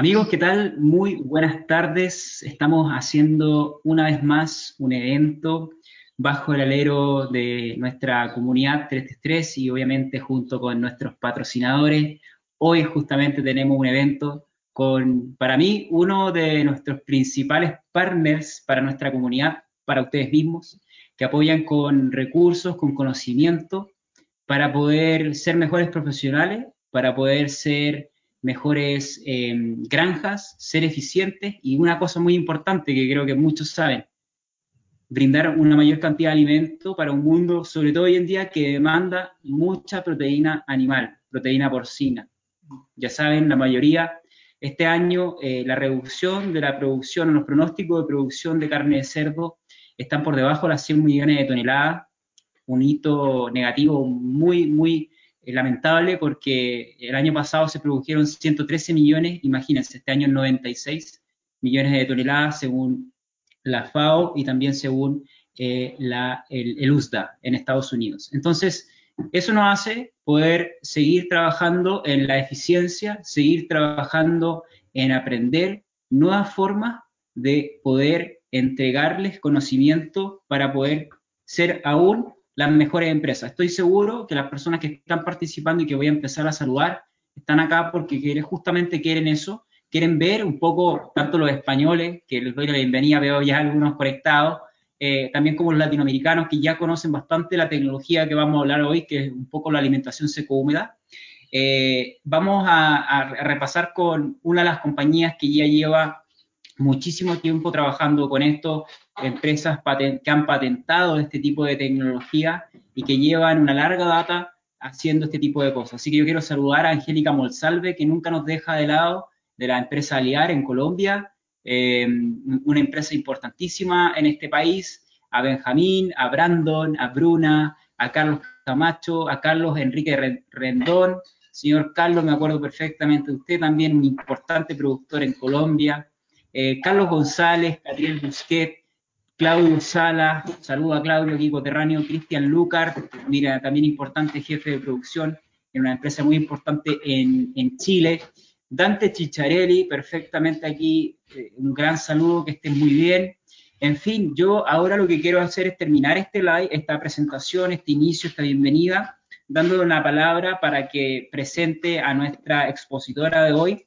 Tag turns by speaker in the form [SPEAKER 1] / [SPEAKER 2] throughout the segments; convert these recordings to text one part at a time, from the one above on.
[SPEAKER 1] Amigos, ¿qué tal? Muy buenas tardes. Estamos haciendo una vez más un evento bajo el alero de nuestra comunidad 333 y obviamente junto con nuestros patrocinadores. Hoy justamente tenemos un evento con, para mí, uno de nuestros principales partners para nuestra comunidad, para ustedes mismos, que apoyan con recursos, con conocimiento, para poder ser mejores profesionales, para poder ser mejores eh, granjas, ser eficientes y una cosa muy importante que creo que muchos saben, brindar una mayor cantidad de alimento para un mundo, sobre todo hoy en día, que demanda mucha proteína animal, proteína porcina. Ya saben, la mayoría, este año eh, la reducción de la producción, los pronósticos de producción de carne de cerdo están por debajo de las 100 millones de toneladas, un hito negativo muy, muy lamentable porque el año pasado se produjeron 113 millones, imagínense, este año 96 millones de toneladas según la FAO y también según eh, la, el, USDA en Estados Unidos. Entonces, eso nos hace poder seguir trabajando en la eficiencia, seguir trabajando en aprender nuevas formas de poder entregarles conocimiento para poder ser aún las mejores empresas. Estoy seguro que las personas que están participando y que voy a empezar a saludar están acá porque justamente quieren eso, quieren ver un poco, tanto los españoles, que les doy la bienvenida, veo ya algunos conectados, eh, también como los latinoamericanos que ya conocen bastante la tecnología que vamos a hablar hoy, que es un poco la alimentación seco-húmeda. Eh, vamos a, a, repasar con una de las compañías que ya lleva muchísimo tiempo trabajando con esto, empresas que han patentado este tipo de tecnología y que llevan una larga data haciendo este tipo de cosas. Así que yo quiero saludar a Angélica Molsalve, que nunca nos deja de lado, de la empresa Aliar en Colombia, eh, una empresa importantísima en este país, a Benjamín, a Brandon, a Bruna, a Carlos Camacho, a Carlos Enrique Rendón. Señor Carlos, me acuerdo perfectamente de usted, también un importante productor en Colombia. Eh, Carlos González, Gabriel Busquet, Claudio Sala, saludo a Claudio aquí coterráneo, Cristian Lucar, mira, también importante jefe de producción en una empresa muy importante en, Chile. Dante Chicharelli, perfectamente aquí, eh, un gran saludo, que estén muy bien. En fin, yo ahora lo que quiero hacer es terminar este live, esta presentación, este inicio, esta bienvenida, dándole una palabra para que presente a nuestra expositora de hoy,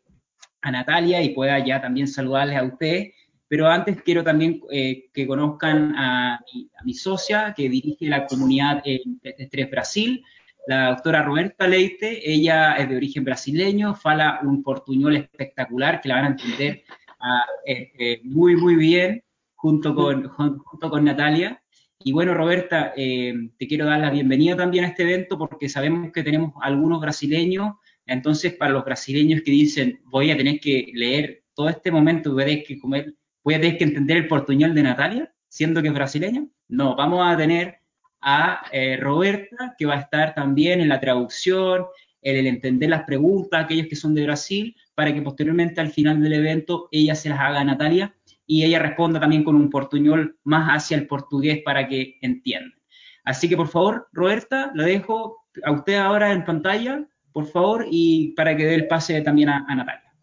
[SPEAKER 1] a Natalia, y pueda ya también saludarles a ustedes pero antes quiero también eh, que conozcan a mi, socia que dirige la comunidad en Estrés Brasil, la doctora Roberta Leite. Ella es de origen brasileño, fala un portuñol espectacular que la van a entender ah, eh, eh, muy, muy bien junto con, junto con Natalia. Y bueno, Roberta, te quiero dar la bienvenida también a este evento porque sabemos que tenemos algunos brasileños. Entonces, para los brasileños que dicen, voy a tener que leer todo este momento, voy a tener que comer voy a tener que entender el portuñol de Natalia, siendo que es brasileña. No, vamos a tener a eh, Roberta, que va a estar también en la traducción, en el entender las preguntas, aquellos que son de Brasil, para que posteriormente al final del evento ella se las haga a Natalia y ella responda también con un portuñol más hacia el portugués para que entiendan. Así que por favor, Roberta, la dejo a usted ahora en pantalla, por favor, y para que dé el pase también a Natalia.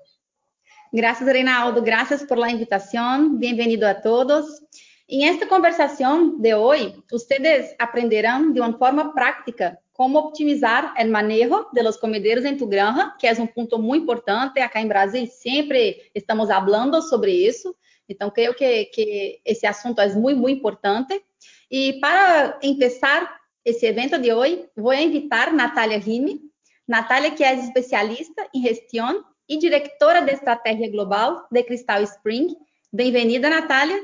[SPEAKER 2] Gracias, Reinaldo. Gracias por la invitación. Bienvenido a todos. En esta conversación de hoy, ustedes aprenderán de una forma práctica cómo optimizar el manejo de los comederos en tu granja, que es un punto muy importante. Acá en Brasil siempre estamos hablando sobre eso. Então, creo que, que esse assunto é muito, muito importante. E para empezar esse evento de hoje, vou invitar Natália Rime. Natália, que é especialista em gestão e diretora de Estratégia Global de Cristal Spring. Bem-vinda, Natália.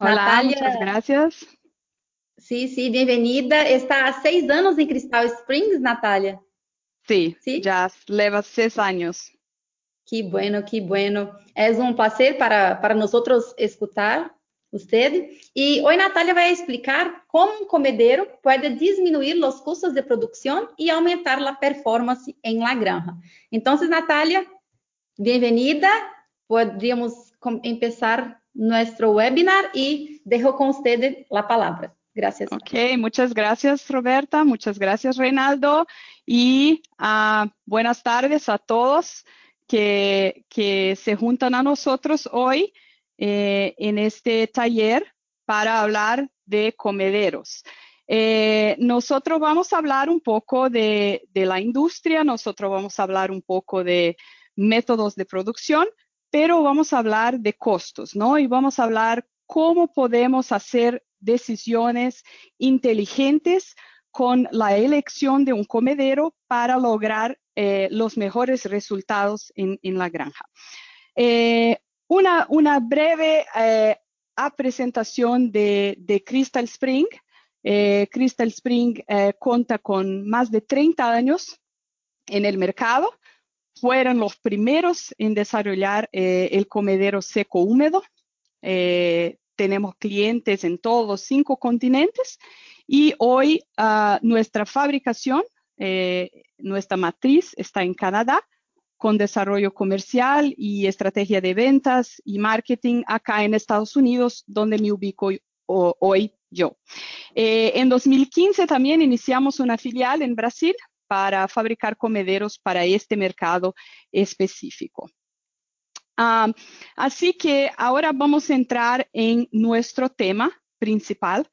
[SPEAKER 3] Olá, Natália... muchas gracias.
[SPEAKER 2] Sí, sí, bienvenida. Está há seis anos em Cristal Springs, Natália?
[SPEAKER 3] Sí, sí, já leva seis anos.
[SPEAKER 2] Que bueno, que bueno. É um prazer para, para nós escutar usted. E hoje Natália vai explicar como um comedero pode diminuir os custos de produção e aumentar a performance em la granja. Então, Natália, Bienvenida. Podríamos empezar nuestro webinar y dejo con usted la palabra. Gracias.
[SPEAKER 3] Ok, muchas gracias Roberta, muchas gracias Reinaldo y uh, buenas tardes a todos. que, que se juntan a nosotros hoy eh, en este taller para hablar de comederos. Eh, nosotros vamos a hablar un poco de, de, la industria, nosotros vamos a hablar un poco de métodos de producción, pero vamos a hablar de costos, ¿no? Y vamos a hablar cómo podemos hacer decisiones inteligentes con la elección de un comedero para lograr eh, los mejores resultados en, en la granja. Una, breve eh, presentación de, Crystal Spring. Eh, Crystal Spring eh, cuenta con más de 30 años en el mercado. Fueron los primeros en desarrollar eh, el comedero seco húmedo. tenemos clientes en todos los cinco continentes y hoy uh, nuestra fabricación, nuestra matriz está en Canadá con desarrollo comercial y estrategia de ventas y marketing acá en Estados Unidos, donde me ubico hoy yo. Eh, en 2015 también iniciamos una filial en Brasil para fabricar comederos para este mercado específico. Um, así que ahora vamos a entrar en nuestro tema principal,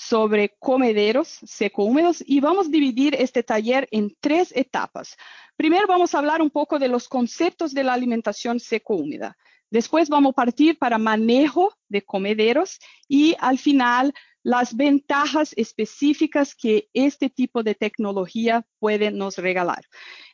[SPEAKER 3] sobre comederos seco-húmedos y vamos a dividir este taller en tres etapas. Primero vamos a hablar un poco de los conceptos de la alimentación seco-húmeda. Después vamos a partir para manejo de comederos y al final las ventajas específicas que este tipo de tecnología puede nos regalar.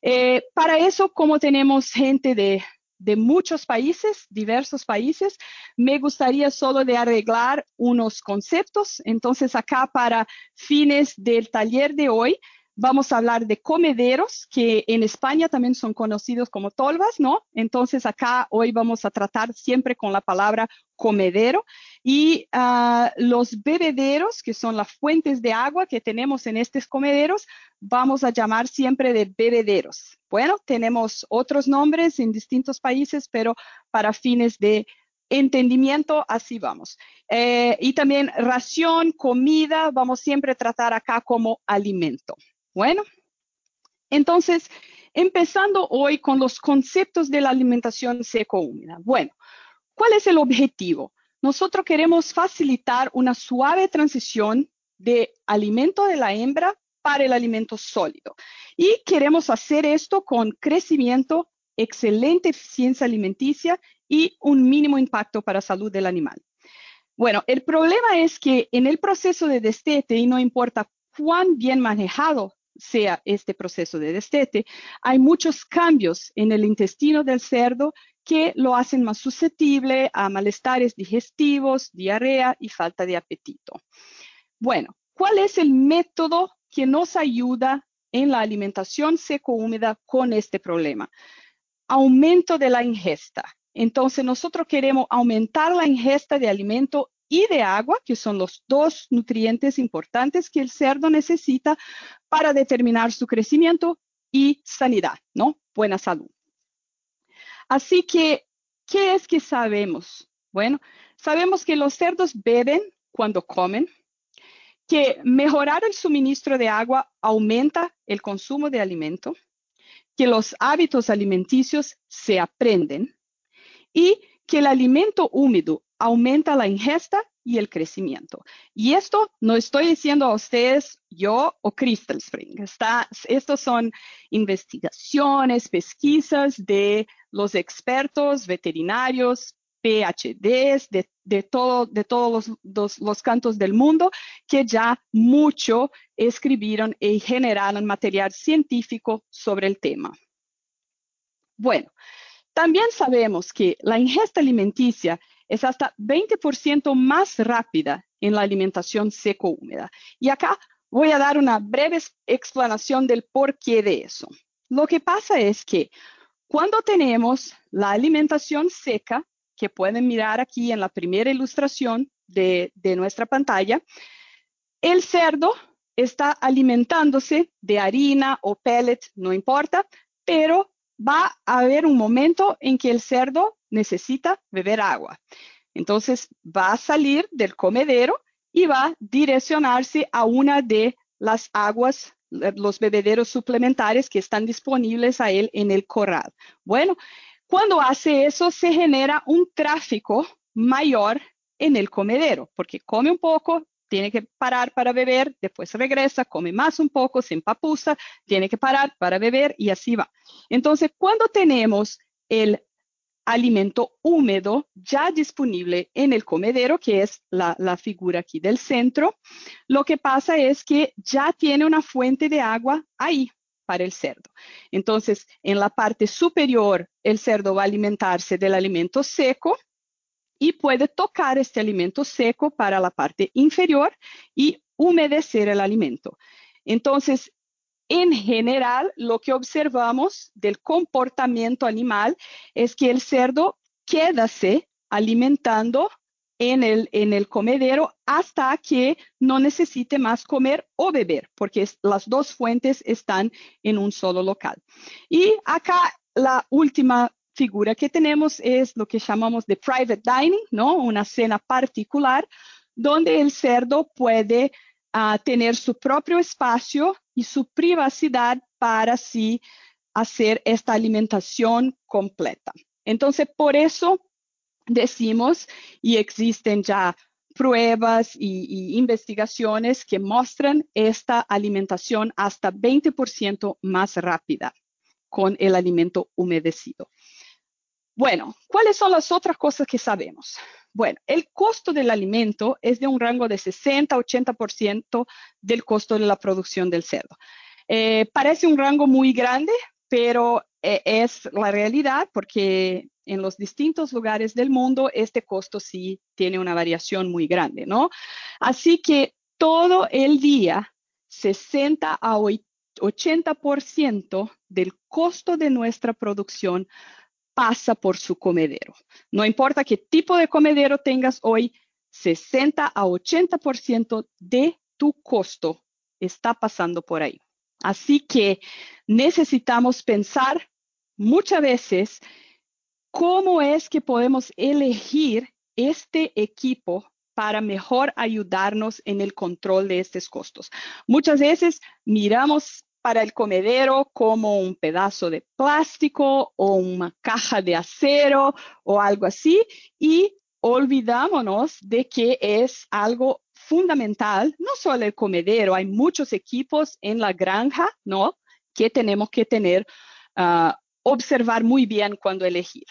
[SPEAKER 3] Eh, para eso, como tenemos gente de de muchos países, diversos países. Me gustaría solo de arreglar unos conceptos. Entonces, acá para fines del taller de hoy, vamos a hablar de comederos, que en España también son conocidos como tolvas, ¿no? Entonces, acá hoy vamos a tratar siempre con la palabra comedero y uh, los bebederos, que son las fuentes de agua que tenemos en estos comederos, vamos a llamar siempre de bebederos. Bueno, tenemos otros nombres en distintos países, pero para fines de entendimiento, así vamos. Eh, y también ración, comida, vamos siempre a tratar acá como alimento. Bueno, entonces, empezando hoy con los conceptos de la alimentación seco-húmeda. Bueno, ¿Cuál es el objetivo? Nosotros queremos facilitar una suave transición de alimento de la hembra para el alimento sólido. Y queremos hacer esto con crecimiento, excelente eficiencia alimenticia y un mínimo impacto para la salud del animal. Bueno, el problema es que en el proceso de destete, y no importa cuán bien manejado sea este proceso de destete, hay muchos cambios en el intestino del cerdo que lo hacen más susceptible a malestares digestivos, diarrea y falta de apetito. Bueno, ¿cuál es el método que nos ayuda en la alimentación seco-húmeda con este problema? Aumento de la ingesta. Entonces, nosotros queremos aumentar la ingesta de alimento y de agua, que son los dos nutrientes importantes que el cerdo necesita para determinar su crecimiento y sanidad, ¿no? Buena salud. Así que, ¿qué es que sabemos? Bueno, sabemos que los cerdos beben cuando comen, que mejorar el suministro de agua aumenta el consumo de alimento, que los hábitos alimenticios se aprenden y que el alimento húmedo aumenta la ingesta y el crecimiento. Y esto no estoy diciendo a ustedes yo o Crystal Spring. Está, estos son investigaciones, pesquisas de los expertos veterinarios, PhDs, de, de, todo, de todos los, los, cantos del mundo, que ya mucho escribieron y generaron material científico sobre el tema. Bueno, también sabemos que la ingesta alimenticia es hasta 20% más rápida en la alimentación seco-húmeda. Y acá voy a dar una breve explicación del porqué de eso. Lo que pasa es que cuando tenemos la alimentación seca, que pueden mirar aquí en la primera ilustración de, de nuestra pantalla, el cerdo está alimentándose de harina o pellet, no importa, pero va a haber un momento en que el cerdo necesita beber agua. Entonces va a salir del comedero y va a direccionarse a una de las aguas, los bebederos suplementarios que están disponibles a él en el corral. Bueno, cuando hace eso se genera un tráfico mayor en el comedero, porque come un poco, tiene que parar para beber, después regresa, come más un poco, se empapuza, tiene que parar para beber y así va. Entonces, cuando tenemos el alimento húmedo ya disponible en el comedero, que es la, la, figura aquí del centro, lo que pasa es que ya tiene una fuente de agua ahí para el cerdo. Entonces, en la parte superior, el cerdo va a alimentarse del alimento seco y puede tocar este alimento seco para la parte inferior y humedecer el alimento. Entonces, en general, lo que observamos del comportamiento animal es que el cerdo quédase alimentando en el, en el comedero hasta que no necesite más comer o beber, porque las dos fuentes están en un solo local. Y acá la última figura que tenemos es lo que llamamos de private dining, ¿no? Una cena particular donde el cerdo puede uh, tener su propio espacio y su privacidad para sí hacer esta alimentación completa. Entonces, por eso decimos, y existen ya pruebas y, y, investigaciones que muestran esta alimentación hasta 20% más rápida con el alimento humedecido. Bueno, ¿cuáles son las otras cosas que sabemos? Bueno, el costo del alimento es de un rango de 60 a 80% del costo de la producción del cerdo. Eh, parece un rango muy grande, pero eh, es la realidad porque en los distintos lugares del mundo este costo sí tiene una variación muy grande, ¿no? Así que todo el día, 60 a 80% del costo de nuestra producción pasa por su comedero. No importa qué tipo de comedero tengas hoy, 60 a 80% de tu costo está pasando por ahí. Así que necesitamos pensar muchas veces cómo es que podemos elegir este equipo para mejor ayudarnos en el control de estos costos. Muchas veces miramos para el comedero como un pedazo de plástico o una caja de acero o algo así y olvidámonos de que es algo fundamental, no solo el comedero, hay muchos equipos en la granja, ¿no? Que tenemos que tener, uh, observar muy bien cuando elegir.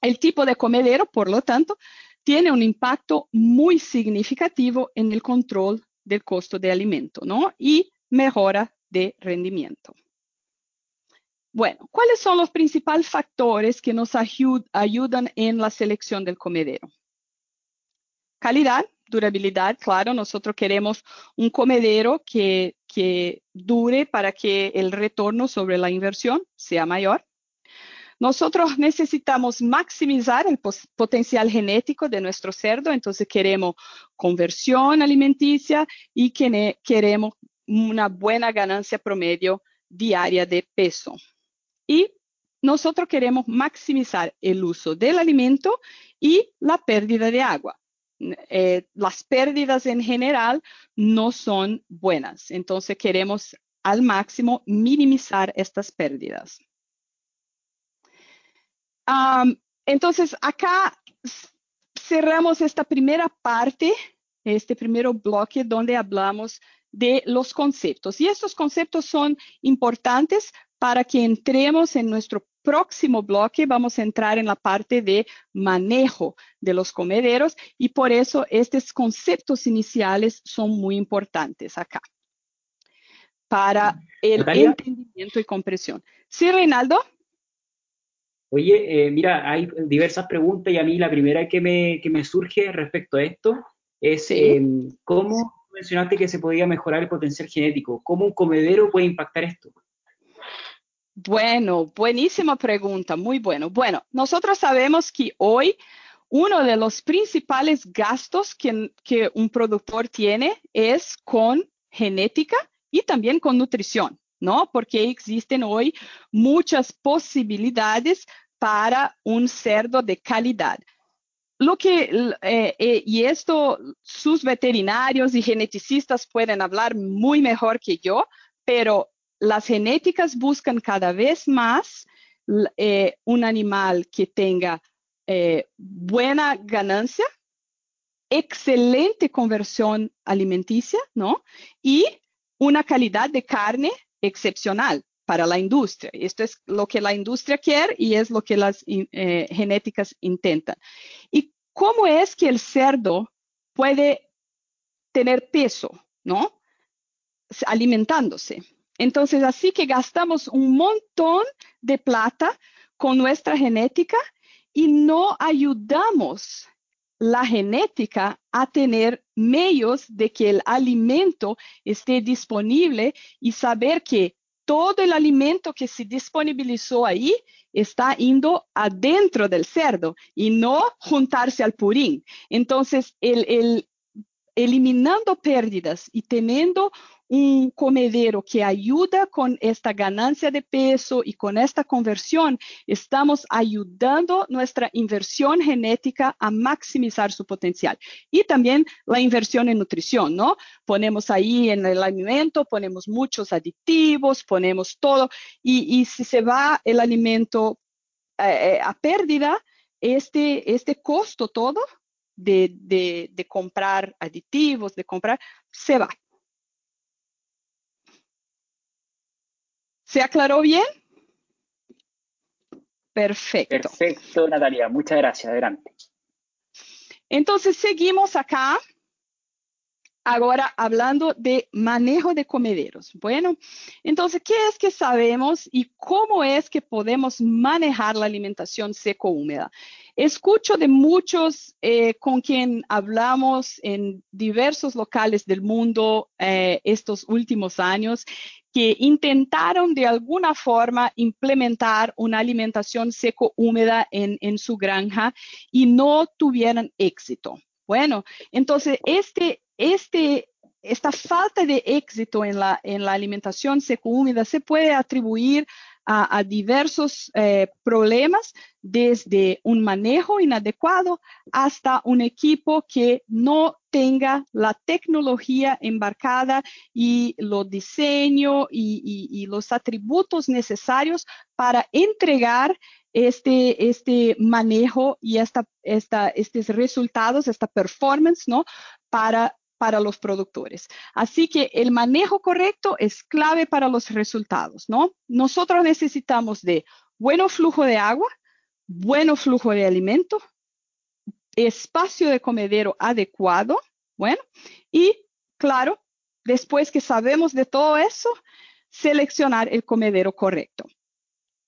[SPEAKER 3] El tipo de comedero, por lo tanto, tiene un impacto muy significativo en el control del costo de alimento, ¿no? Y mejora de rendimiento. Bueno, ¿cuáles son los principales factores que nos ayudan en la selección del comedero? Calidad, durabilidad, claro, nosotros queremos un comedero que, que dure para que el retorno sobre la inversión sea mayor. Nosotros necesitamos maximizar el potencial genético de nuestro cerdo, entonces queremos conversión alimenticia y queremos una buena ganancia promedio diaria de peso. Y nosotros queremos maximizar el uso del alimento y la pérdida de agua. Eh, las pérdidas en general no son buenas, entonces queremos al máximo minimizar estas pérdidas. Entonces, acá cerramos esta primera parte, este primer bloque donde hablamos de los conceptos. Y estos conceptos son importantes para que entremos en nuestro próximo bloque. Vamos a entrar en la parte de manejo de los comederos y por eso estos conceptos iniciales son muy importantes acá para el entendimiento y comprensión. Sí, Reinaldo.
[SPEAKER 1] Oye, eh, mira, hay diversas preguntas y a mí la primera que me, que me surge respecto a esto es eh, cómo mencionaste que se podía mejorar el potencial genético. ¿Cómo un comedero puede impactar esto?
[SPEAKER 3] Bueno, buenísima pregunta, muy bueno. Bueno, nosotros sabemos que hoy uno de los principales gastos que, que un productor tiene es con genética y también con nutrición, ¿no? Porque existen hoy muchas posibilidades para un cerdo de calidad. Lo que, eh, eh, y esto sus veterinarios y geneticistas pueden hablar muy mejor que yo, pero las genéticas buscan cada vez más eh, un animal que tenga buena ganancia, excelente conversión alimenticia, ¿no? Y una calidad de carne excepcional para la industria. Esto es lo que la industria quiere y es lo que las eh, genéticas intentan. ¿Y cómo es que el cerdo puede tener peso, ¿no? Alimentándose. Entonces, así que gastamos un montón de plata con nuestra genética y no ayudamos la genética a tener medios de que el alimento esté disponible y saber que todo el alimento que se disponibilizó ahí está yendo adentro del cerdo y no juntarse al purín. Entonces, el, el eliminando pérdidas y teniendo un comedero que ayuda con esta ganancia de peso y con esta conversión, estamos ayudando nuestra inversión genética a maximizar su potencial. Y también la inversión en nutrición, ¿no? Ponemos ahí en el alimento, ponemos muchos aditivos, ponemos todo, y, si se va el alimento eh, eh, a pérdida, este, este costo todo de, de, de comprar aditivos, de comprar, se va. ¿Se aclaró bien? Perfecto.
[SPEAKER 1] Perfecto, Natalia. Muchas gracias. Adelante.
[SPEAKER 3] Entonces, seguimos acá. Ahora hablando de manejo de comederos. Bueno, entonces, ¿qué es que sabemos y cómo es que podemos manejar la alimentación seco-húmeda? Escucho de muchos eh, con quien hablamos en diversos locales del mundo eh, estos últimos años que intentaron de alguna forma implementar una alimentación seco-húmeda en, en su granja y no tuvieron éxito. Bueno, entonces este este, esta falta de éxito en la, en la alimentación seco-húmeda se puede atribuir a, diversos eh, problemas, desde un manejo inadecuado hasta un equipo que no tenga la tecnología embarcada y los diseños y, los atributos necesarios para entregar este, este manejo y esta, esta, estos resultados, esta performance, ¿no? Para para los productores. Así que el manejo correcto es clave para los resultados, ¿no? Nosotros necesitamos de buen flujo de agua, buen flujo de alimento, espacio de comedero adecuado, bueno, y claro, después que sabemos de todo eso, seleccionar el comedero correcto.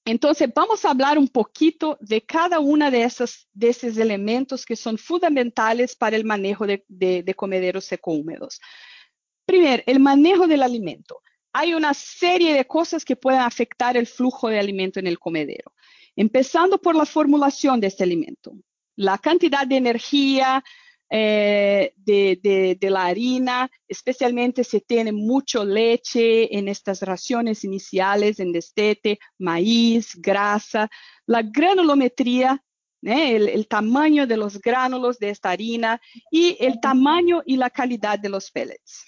[SPEAKER 3] Entonces, vamos a hablar un poquito de cada uno de esos, de elementos que son fundamentales para el manejo de, de, comederos seco-húmedos. Primero, el manejo del alimento. Hay una serie de cosas que pueden afectar el flujo de alimento en el comedero, empezando por la formulación de este alimento, la cantidad de energía, eh, de, la harina, especialmente si tiene mucho leche en estas raciones iniciales, en destete, maíz, grasa, la granulometría, ¿eh? el, tamaño de los gránulos de esta harina y el tamaño y la calidad de los pellets.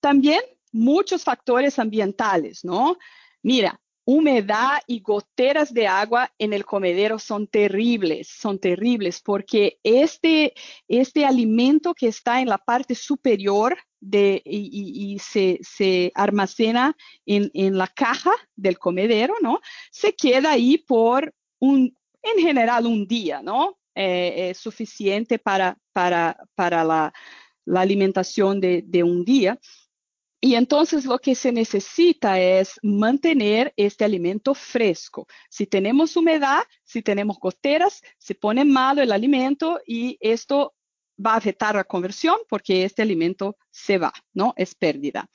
[SPEAKER 3] También muchos factores ambientales, ¿no? Mira, humedad y goteras de agua en el comedero son terribles, son terribles porque este, este alimento que está en la parte superior de, y, se, se, almacena en, en, la caja del comedero, ¿no? Se queda ahí por un, en general, un día, ¿no? Eh, es suficiente para, para, para la, la alimentación de, de un día. Y entonces lo que se necesita es mantener este alimento fresco. Si tenemos humedad, si tenemos goteras, se pone malo el alimento y esto va a afectar la conversión porque este alimento se va, ¿no? Es pérdida.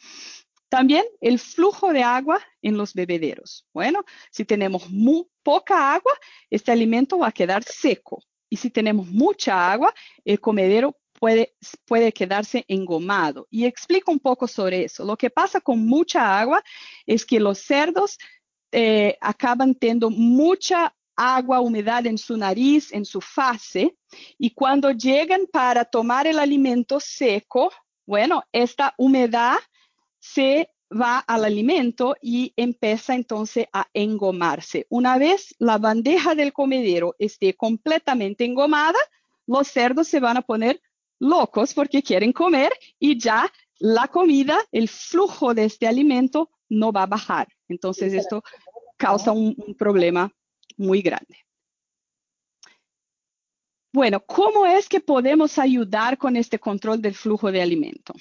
[SPEAKER 3] También el flujo de agua en los bebederos. Bueno, si tenemos muy poca agua, este alimento va a quedar seco. Y si tenemos mucha agua, el comedero puede, puede quedarse engomado. Y explico un poco sobre eso. Lo que pasa con mucha agua es que los cerdos eh, acaban teniendo mucha agua, humedad en su nariz, en su fase, y cuando llegan para tomar el alimento seco, bueno, esta humedad se va al alimento y empieza entonces a engomarse. Una vez la bandeja del comedero esté completamente engomada, los cerdos se van a poner locos porque quieren comer y ya la comida, el flujo de este alimento no va a bajar. Entonces esto causa un, un problema muy grande. Bueno, ¿cómo es que podemos ayudar con este control del flujo de alimento?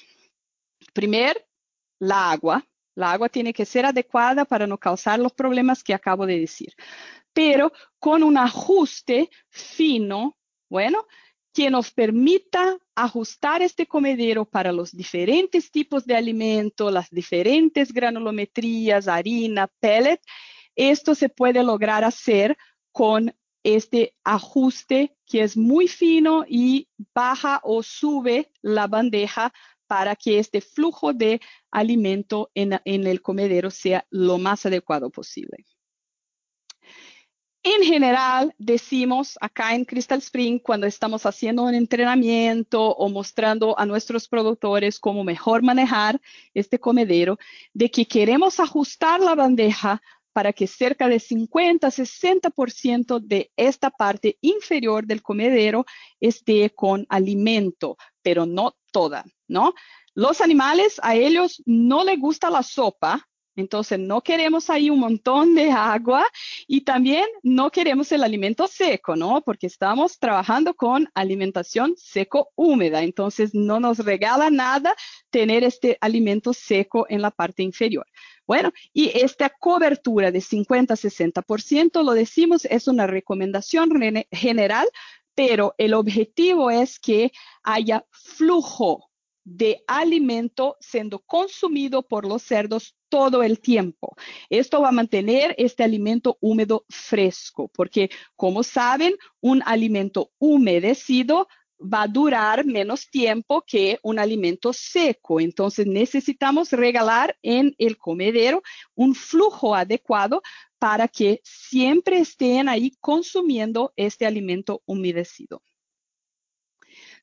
[SPEAKER 3] Primero, la agua. La agua tiene que ser adecuada para no causar los problemas que acabo de decir, pero con un ajuste fino, bueno, que nos permita ajustar este comedero para los diferentes tipos de alimento, las diferentes granulometrías, harina, pellet. Esto se puede lograr hacer con este ajuste que es muy fino y baja o sube la bandeja para que este flujo de alimento en, el comedero sea lo más adecuado posible. En general, decimos acá en Crystal Spring, cuando estamos haciendo un entrenamiento o mostrando a nuestros productores cómo mejor manejar este comedero, de que queremos ajustar la bandeja para que cerca de 50-60% de esta parte inferior del comedero esté con alimento, pero no toda, ¿no? Los animales, a ellos no les gusta la sopa, entonces no queremos ahí un montón de agua y también no queremos el alimento seco, ¿no? Porque estamos trabajando con alimentación seco-húmeda, entonces no nos regala nada tener este alimento seco en la parte inferior. Bueno, y esta cobertura de 50-60%, lo decimos, es una recomendación general, pero el objetivo es que haya flujo de alimento siendo consumido por los cerdos todo el tiempo. Esto va a mantener este alimento húmedo fresco, porque como saben, un alimento humedecido va a durar menos tiempo que un alimento seco. Entonces necesitamos regalar en el comedero un flujo adecuado para que siempre estén ahí consumiendo este alimento humedecido.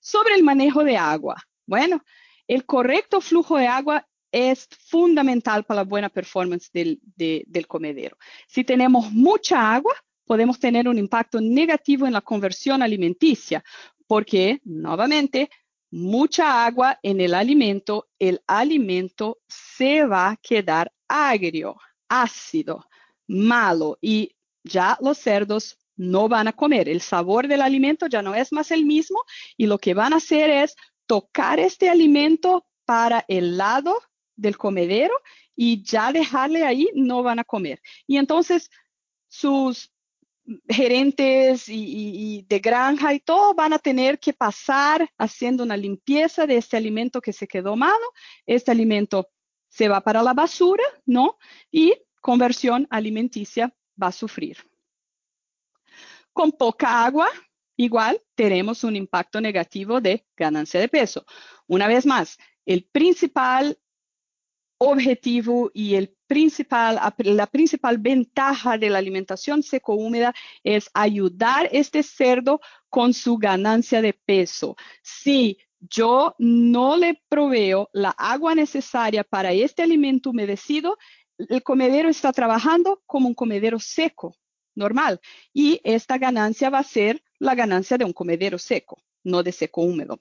[SPEAKER 3] Sobre el manejo de agua. Bueno, el correcto flujo de agua es fundamental para la buena performance del, del comedero. Si tenemos mucha agua, podemos tener un impacto negativo en la conversión alimenticia, porque, nuevamente, mucha agua en el alimento, el alimento se va a quedar agrio, ácido, malo y ya los cerdos no van a comer. El sabor del alimento ya no es más el mismo y lo que van a hacer es tocar este alimento para el lado del comedero y ya dejarle ahí, no van a comer. Y entonces sus gerentes y, de granja y todo van a tener que pasar haciendo una limpieza de este alimento que se quedó malo. Este alimento se va para la basura, ¿no? Y conversión alimenticia va a sufrir. Con poca agua, igual tenemos un impacto negativo de ganancia de peso. Una vez más, el principal objetivo y el principal, la principal ventaja de la alimentación seco-húmeda es ayudar este cerdo con su ganancia de peso. Si yo no le proveo la agua necesaria para este alimento humedecido, el comedero está trabajando como un comedero seco, normal, y esta ganancia va a ser la ganancia de un comedero seco, no de seco húmedo.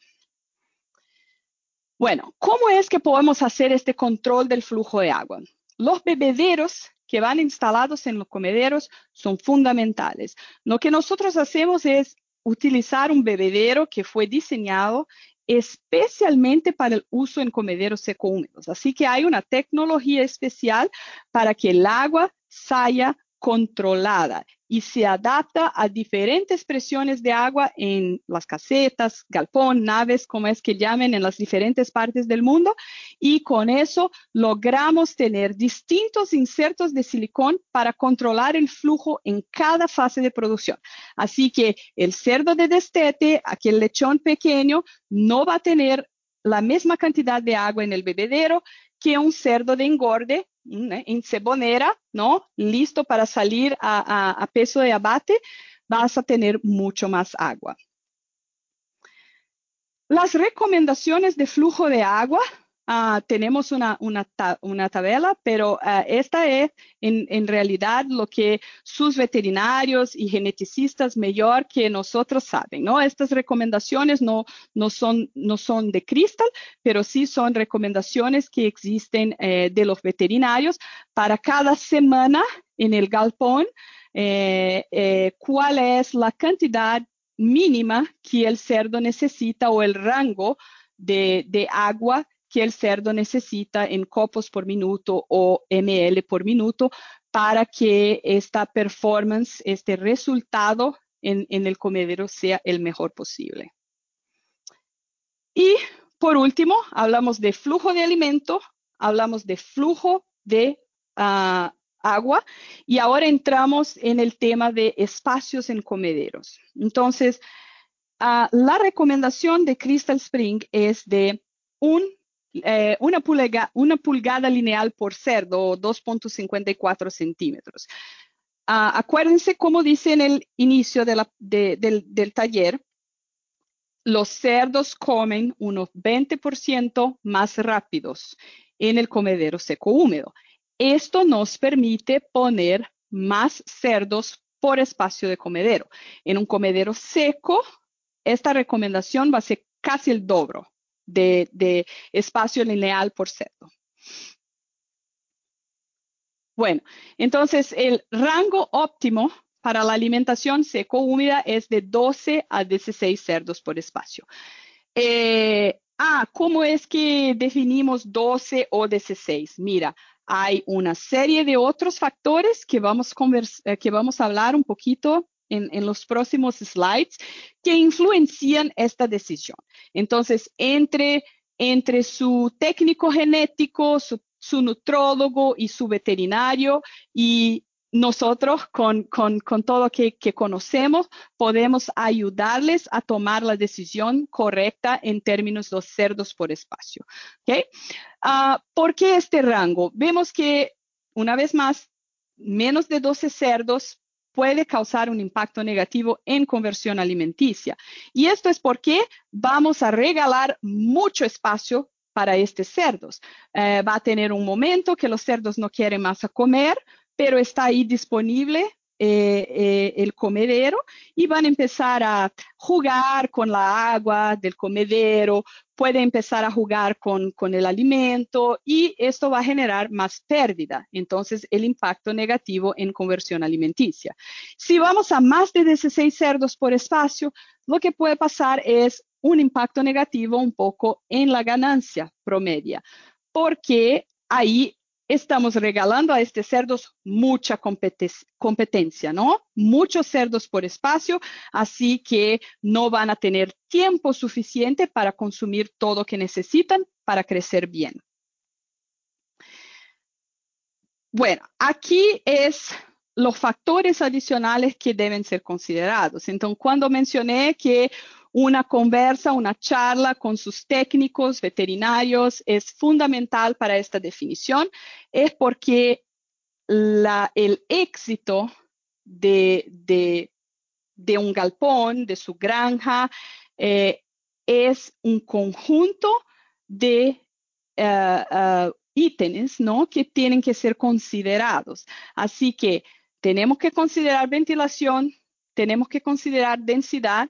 [SPEAKER 3] Bueno, ¿cómo es que podemos hacer este control del flujo de agua? Los bebederos que van instalados en los comederos son fundamentales. Lo que nosotros hacemos es utilizar un bebedero que fue diseñado especialmente para el uso en comederos seco húmedos. Así que hay una tecnología especial para que el agua salga controlada y se adapta a diferentes presiones de agua en las casetas, galpón, naves, como es que llamen en las diferentes partes del mundo. Y con eso logramos tener distintos insertos de silicón para controlar el flujo en cada fase de producción. Así que el cerdo de destete, aquel lechón pequeño, no va a tener la misma cantidad de agua en el bebedero que un cerdo de engorde en cebonera, ¿no? Listo para salir a, peso de abate, vas a tener mucho más agua. Las recomendaciones de flujo de agua, Ah, tenemos una, una, una, tabla, pero ah, esta es en, en, realidad lo que sus veterinarios y geneticistas mejor que nosotros saben, ¿no? Estas recomendaciones no, no, son, no son de cristal, pero sí son recomendaciones que existen eh, de los veterinarios para cada semana en el galpón, eh, eh, cuál es la cantidad mínima que el cerdo necesita o el rango de, de agua que el cerdo necesita en copos por minuto o ml por minuto para que esta performance, este resultado en, en el comedero sea el mejor posible. Y por último, hablamos de flujo de alimento, hablamos de flujo de uh, agua y ahora entramos en el tema de espacios en comederos. Entonces, uh, la recomendación de Crystal Spring es de un eh, una, pulga, una, pulgada lineal por cerdo, 2.54 centímetros. Uh, acuérdense, como dice en el inicio de del, del taller, los cerdos comen unos 20% más rápidos en el comedero seco húmedo. Esto nos permite poner más cerdos por espacio de comedero. En un comedero seco, esta recomendación va a ser casi el doble, de, espacio lineal por cerdo. Bueno, entonces el rango óptimo para la alimentación seco-húmeda es de 12 a 16 cerdos por espacio. Eh, ah, ¿cómo es que definimos 12 o 16? Mira, hay una serie de otros factores que vamos, eh, que vamos a hablar un poquito en, los próximos slides que influencian esta decisión. Entonces, entre, entre su técnico genético, su, su nutrólogo y su veterinario y nosotros con, con, con todo que, que, conocemos podemos ayudarles a tomar la decisión correcta en términos de los cerdos por espacio. ¿okay? Uh, ¿Por qué este rango? Vemos que, una vez más, menos de 12 cerdos puede causar un impacto negativo en conversión alimenticia. Y esto es porque vamos a regalar mucho espacio para estos cerdos. Eh, va a tener un momento que los cerdos no quieren más comer, pero está ahí disponible eh, eh, el comedero y van a empezar a jugar con la agua del comedero, puede empezar a jugar con, con el alimento y esto va a generar más pérdida. Entonces, el impacto negativo en conversión alimenticia. Si vamos a más de 16 cerdos por espacio, lo que puede pasar es un impacto negativo un poco en la ganancia promedia, porque ahí estamos regalando a estos cerdos mucha competencia, ¿no? Muchos cerdos por espacio, así que no van a tener tiempo suficiente para consumir todo que necesitan para crecer bien. Bueno, aquí es los factores adicionales que deben ser considerados. Entonces, cuando mencioné que una conversa, una charla con sus técnicos veterinarios es fundamental para esta definición, es porque el éxito de, un galpón, de su granja, eh, es un conjunto de eh, ítems ¿no? que tienen que ser considerados. Así que tenemos que considerar ventilación, tenemos que considerar densidad,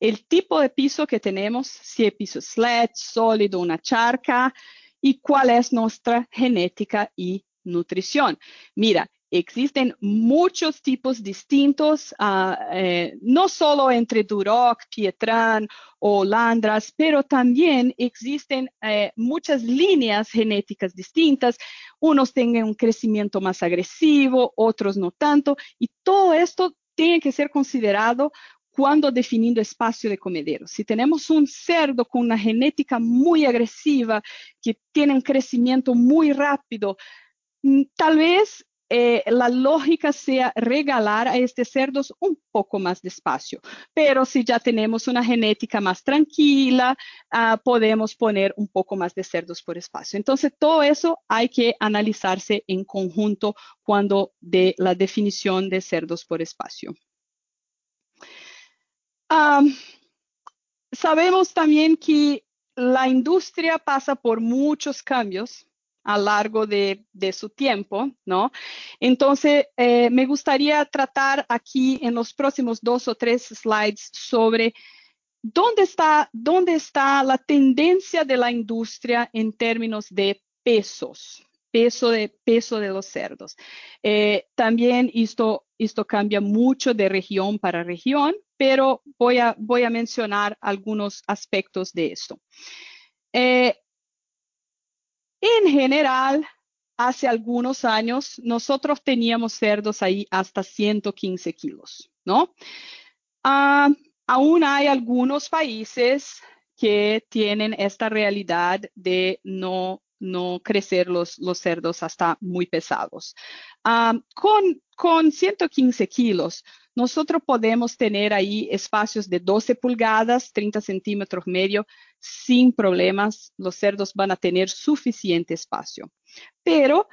[SPEAKER 3] el tipo de piso que tenemos, si es piso sledge, sólido, una charca, y cuál es nuestra genética y nutrición. Mira, existen muchos tipos distintos, uh, eh, no solo entre Duroc, Pietran o Landras, pero también existen eh, muchas líneas genéticas distintas. Unos tienen un crecimiento más agresivo, otros no tanto, y todo esto tiene que ser considerado cuando definiendo espacio de comedero. Si tenemos un cerdo con una genética muy agresiva, que tiene un crecimiento muy rápido, mm, tal vez eh, la lógica sea regalar a estos cerdos un poco más de espacio. Pero si ya tenemos una genética más tranquila, uh, podemos poner un poco más de cerdos por espacio. Entonces, todo eso hay que analizarse en conjunto cuando de la definición de cerdos por espacio sabemos también que la industria pasa por muchos cambios a lo largo de, su tiempo, ¿no? Entonces, eh, me gustaría tratar aquí en los próximos dos o tres slides sobre dónde está, dónde está la tendencia de la industria en términos de pesos, peso de, peso de los cerdos. Eh, también esto, esto cambia mucho de región para región, pero voy a, voy a mencionar algunos aspectos de esto. Eh, en general, hace algunos años, nosotros teníamos cerdos ahí hasta 115 kilos, ¿no? Ah, aún hay algunos países que tienen esta realidad de no no crecer los, los cerdos hasta muy pesados. Ah, con, con 115 kilos, nosotros podemos tener ahí espacios de 12 pulgadas, 30 centímetros medio, sin problemas. Los cerdos van a tener suficiente espacio. Pero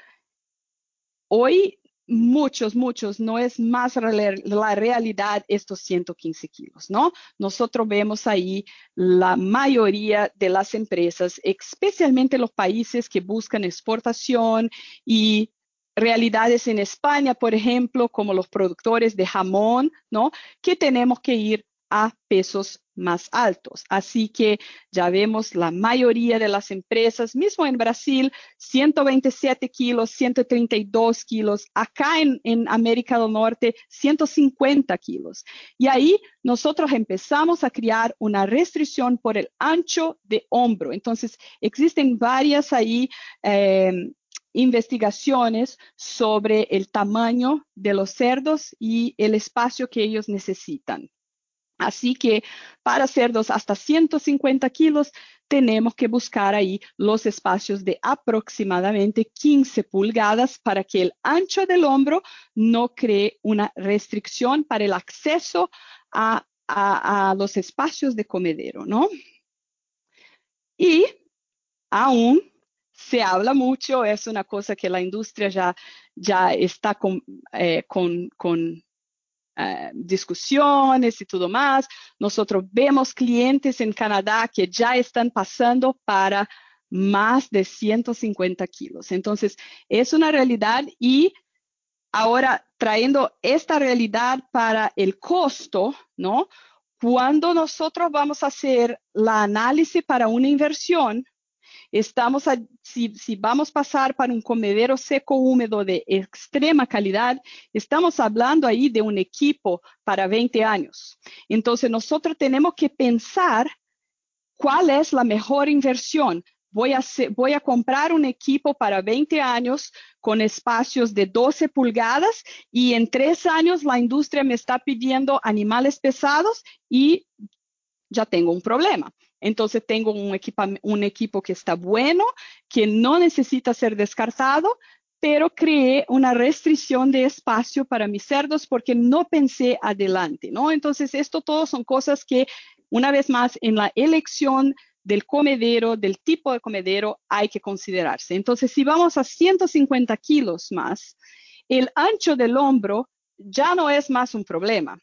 [SPEAKER 3] hoy muchos, muchos, no es más la realidad estos 115 kilos, ¿no? Nosotros vemos ahí la mayoría de las empresas, especialmente los países que buscan exportación y realidades en España, por ejemplo, como los productores de jamón, ¿no? Que tenemos que ir a pesos más altos. Así que ya vemos la mayoría de las empresas, mismo en Brasil, 127 kilos, 132 kilos, acá en, en, América del Norte, 150 kilos. Y ahí nosotros empezamos a crear una restricción por el ancho de hombro. Entonces, existen varias ahí. Eh, investigaciones sobre el tamaño de los cerdos y el espacio que ellos necesitan. Así que para cerdos hasta 150 kilos tenemos que buscar ahí los espacios de aproximadamente 15 pulgadas para que el ancho del hombro no cree una restricción para el acceso a, los espacios de comedero, ¿no? Y aún se habla mucho, es una cosa que la industria ya, ya está con, eh, con, eh, discusiones y todo más. Nosotros vemos clientes en Canadá que ya están pasando para más de 150 kilos. Entonces, es una realidad y ahora trayendo esta realidad para el costo, ¿no? Cuando nosotros vamos a hacer la análisis para una inversión, Estamos si, vamos a pasar para un comedero seco húmedo de extrema calidad, estamos hablando ahí de un equipo para 20 años. Entonces nosotros tenemos que pensar cuál es la mejor inversión. Voy a, voy a, comprar un equipo para 20 años con espacios de 12 pulgadas y en tres años la industria me está pidiendo animales pesados y ya tengo un problema. Entonces tengo un, un equipo que está bueno, que no necesita ser descartado, pero creé una restricción de espacio para mis cerdos porque no pensé adelante, ¿no? Entonces, esto todo son cosas que, una vez más, en la elección del comedero, del tipo de comedero, hay que considerarse. Entonces, si vamos a 150 kilos más, el ancho del hombro ya no es más un problema.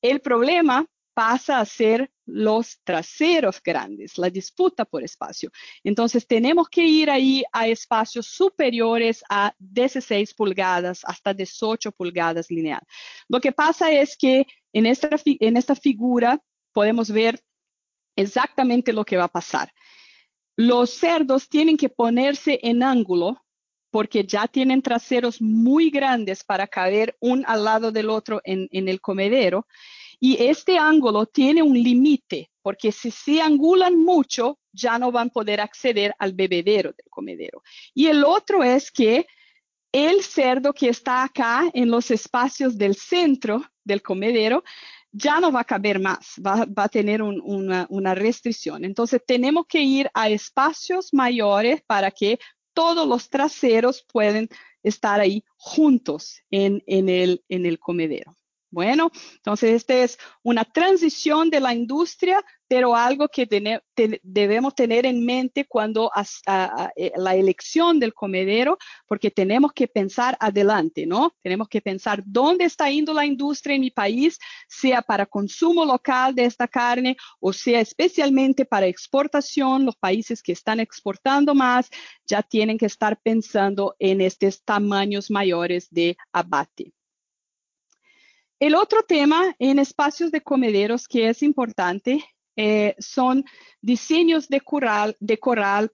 [SPEAKER 3] El problema pasa a ser los traseros grandes, la disputa por espacio. Entonces tenemos que ir ahí a espacios superiores a 16 pulgadas hasta 18 pulgadas lineal. Lo que pasa es que en esta, en esta figura podemos ver exactamente lo que va a pasar. Los cerdos tienen que ponerse en ángulo porque ya tienen traseros muy grandes para caber un al lado del otro en, en el comedero y este ángulo tiene un límite, porque si se angulan mucho, ya no van a poder acceder al bebedero del comedero. Y el otro es que el cerdo que está acá en los espacios del centro del comedero ya no va a caber más, va, a tener una, restricción. Entonces tenemos que ir a espacios mayores para que todos los traseros puedan estar ahí juntos en el comedero. Bueno, entonces esta es una transición de la industria, pero algo que debemos tener en mente cuando eh, la elección del comedero, porque tenemos que pensar adelante, ¿no? Tenemos que pensar dónde está yendo la industria en mi país, sea para consumo local de esta carne o sea especialmente para exportación. Los países que están exportando más ya tienen que estar pensando en estos tamaños mayores de abate. El otro tema en espacios de comederos que es importante eh, son diseños de corral,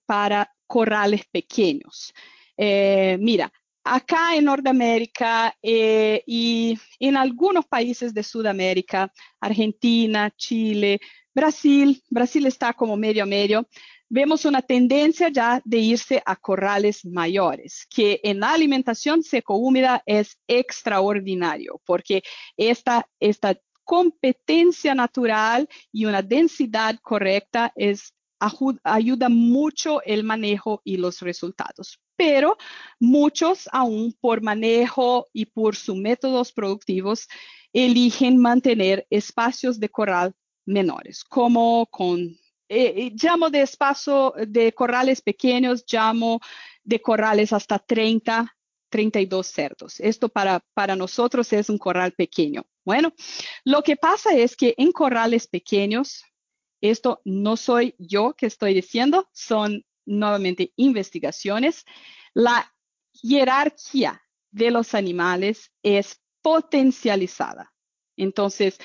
[SPEAKER 3] para corrales pequeños. Eh, mira, acá en Norteamérica eh, y en algunos países de Sudamérica, Argentina, Chile, Brasil, Brasil está como medio a medio, vemos una tendencia ya de irse a corrales mayores, que en la alimentación seco-húmeda es extraordinario, porque esta, esta competencia natural y una densidad correcta es, ayuda mucho el manejo y los resultados. Pero muchos aún por manejo y por sus métodos productivos eligen mantener espacios de corral menores, como con eh, llamo de espacio de corrales pequeños, llamo de corrales hasta 30, 32 cerdos. Esto para, para nosotros es un corral pequeño. Bueno, lo que pasa es que en corrales pequeños, esto no soy yo que estoy diciendo, son nuevamente investigaciones, la jerarquía de los animales es potencializada. Entonces,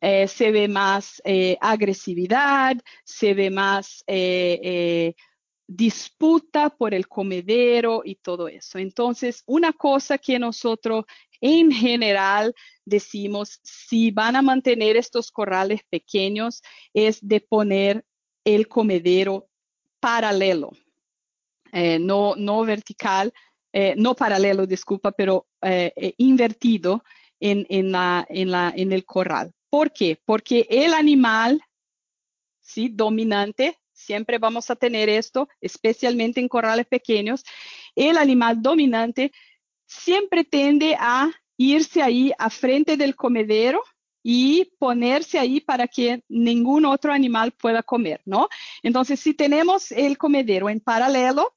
[SPEAKER 3] eh, se ve más eh, agresividad, se ve más eh, disputa por el comedero y todo eso. Entonces, una cosa que nosotros en general decimos, si van a mantener estos corrales pequeños, es de poner el comedero paralelo, no, no vertical, no paralelo, disculpa, pero invertido en, la, en, la, en el corral. ¿Por qué? Porque el animal ¿sí? dominante, siempre vamos a tener esto, especialmente en corrales pequeños, el animal dominante siempre tiende a irse ahí a frente del comedero y ponerse ahí para que ningún otro animal pueda comer, ¿no? Entonces, si tenemos el comedero en paralelo,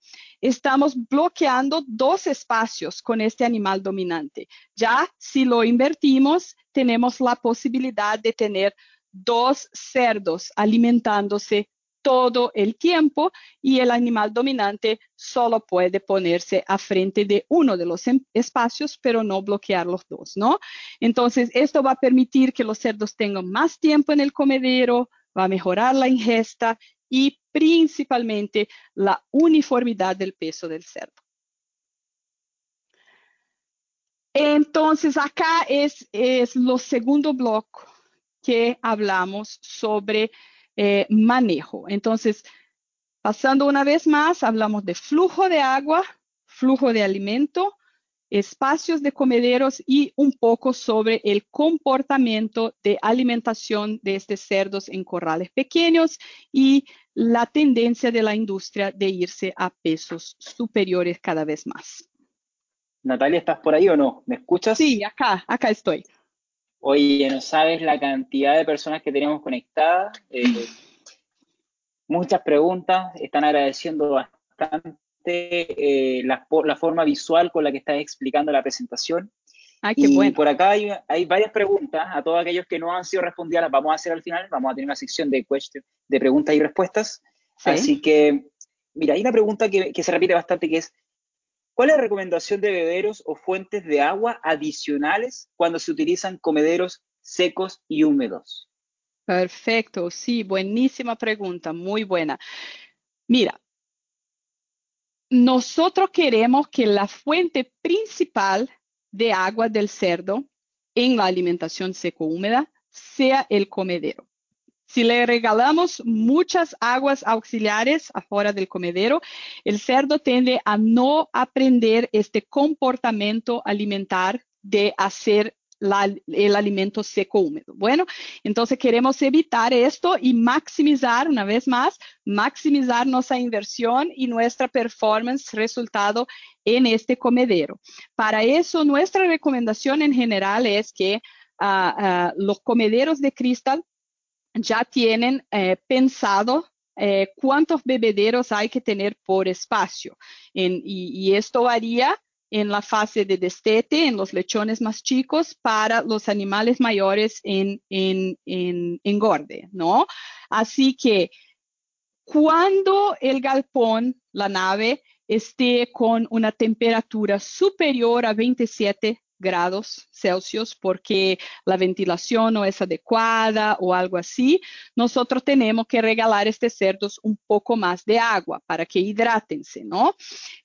[SPEAKER 3] estamos bloqueando dos espacios con este animal dominante. Ya si lo invertimos, tenemos la posibilidad de tener dos cerdos alimentándose todo el tiempo y el animal dominante solo puede ponerse a frente de uno de los em, espacios, pero no bloquear los dos, ¿no? Entonces, esto va a permitir que los cerdos tengan más tiempo en el comedero, va a mejorar la ingesta y principalmente la uniformidad del peso del cerdo. Entonces, acá es, es lo segundo bloque que hablamos sobre eh, manejo. Entonces, pasando una vez más, hablamos de flujo de agua, flujo de alimento, espacios de comederos y un poco sobre el comportamiento de alimentación de estos cerdos en corrales pequeños y la tendencia de la industria de irse a pesos superiores cada vez más.
[SPEAKER 1] Natalia, ¿estás por ahí o no? ¿Me escuchas?
[SPEAKER 3] Sí, acá, acá estoy.
[SPEAKER 1] Oye, no sabes la cantidad de personas que tenemos conectadas. Eh, muchas preguntas, están agradeciendo bastante eh, la, forma visual con la que estás explicando la presentación. y por acá hay, varias preguntas a todos aquellos que no han sido respondidas, las vamos a hacer al final, vamos a tener una sección de, de preguntas y respuestas. Así que, mira, hay una pregunta que, que se repite bastante que es, ¿cuál es la recomendación de bebederos o fuentes de agua adicionales cuando se utilizan comederos secos y húmedos?
[SPEAKER 3] Perfecto, sí, buenísima pregunta, muy buena. Mira, nosotros queremos que la fuente principal de agua del cerdo en la alimentación seco-húmeda sea el comedero. Si le regalamos muchas aguas auxiliares afuera del comedero, el cerdo tiende a no aprender este comportamiento alimentar de hacer el alimento seco húmedo. Bueno, entonces queremos evitar esto y maximizar, una vez más, maximizar nuestra inversión y nuestra performance resultado en este comedero. Para eso, nuestra recomendación en general es que uh, los comederos de cristal ya tienen eh, pensado eh, cuántos bebederos hay que tener por espacio. En, y, y, esto varía en la fase de destete, en los lechones más chicos, para los animales mayores en, en, en engorde, ¿no? Así que cuando el galpón, la nave, esté con una temperatura superior a 27 grados Celsius porque la ventilación no es adecuada o algo así, nosotros tenemos que regalar a estos cerdos un poco más de agua para que hidrátense, ¿no?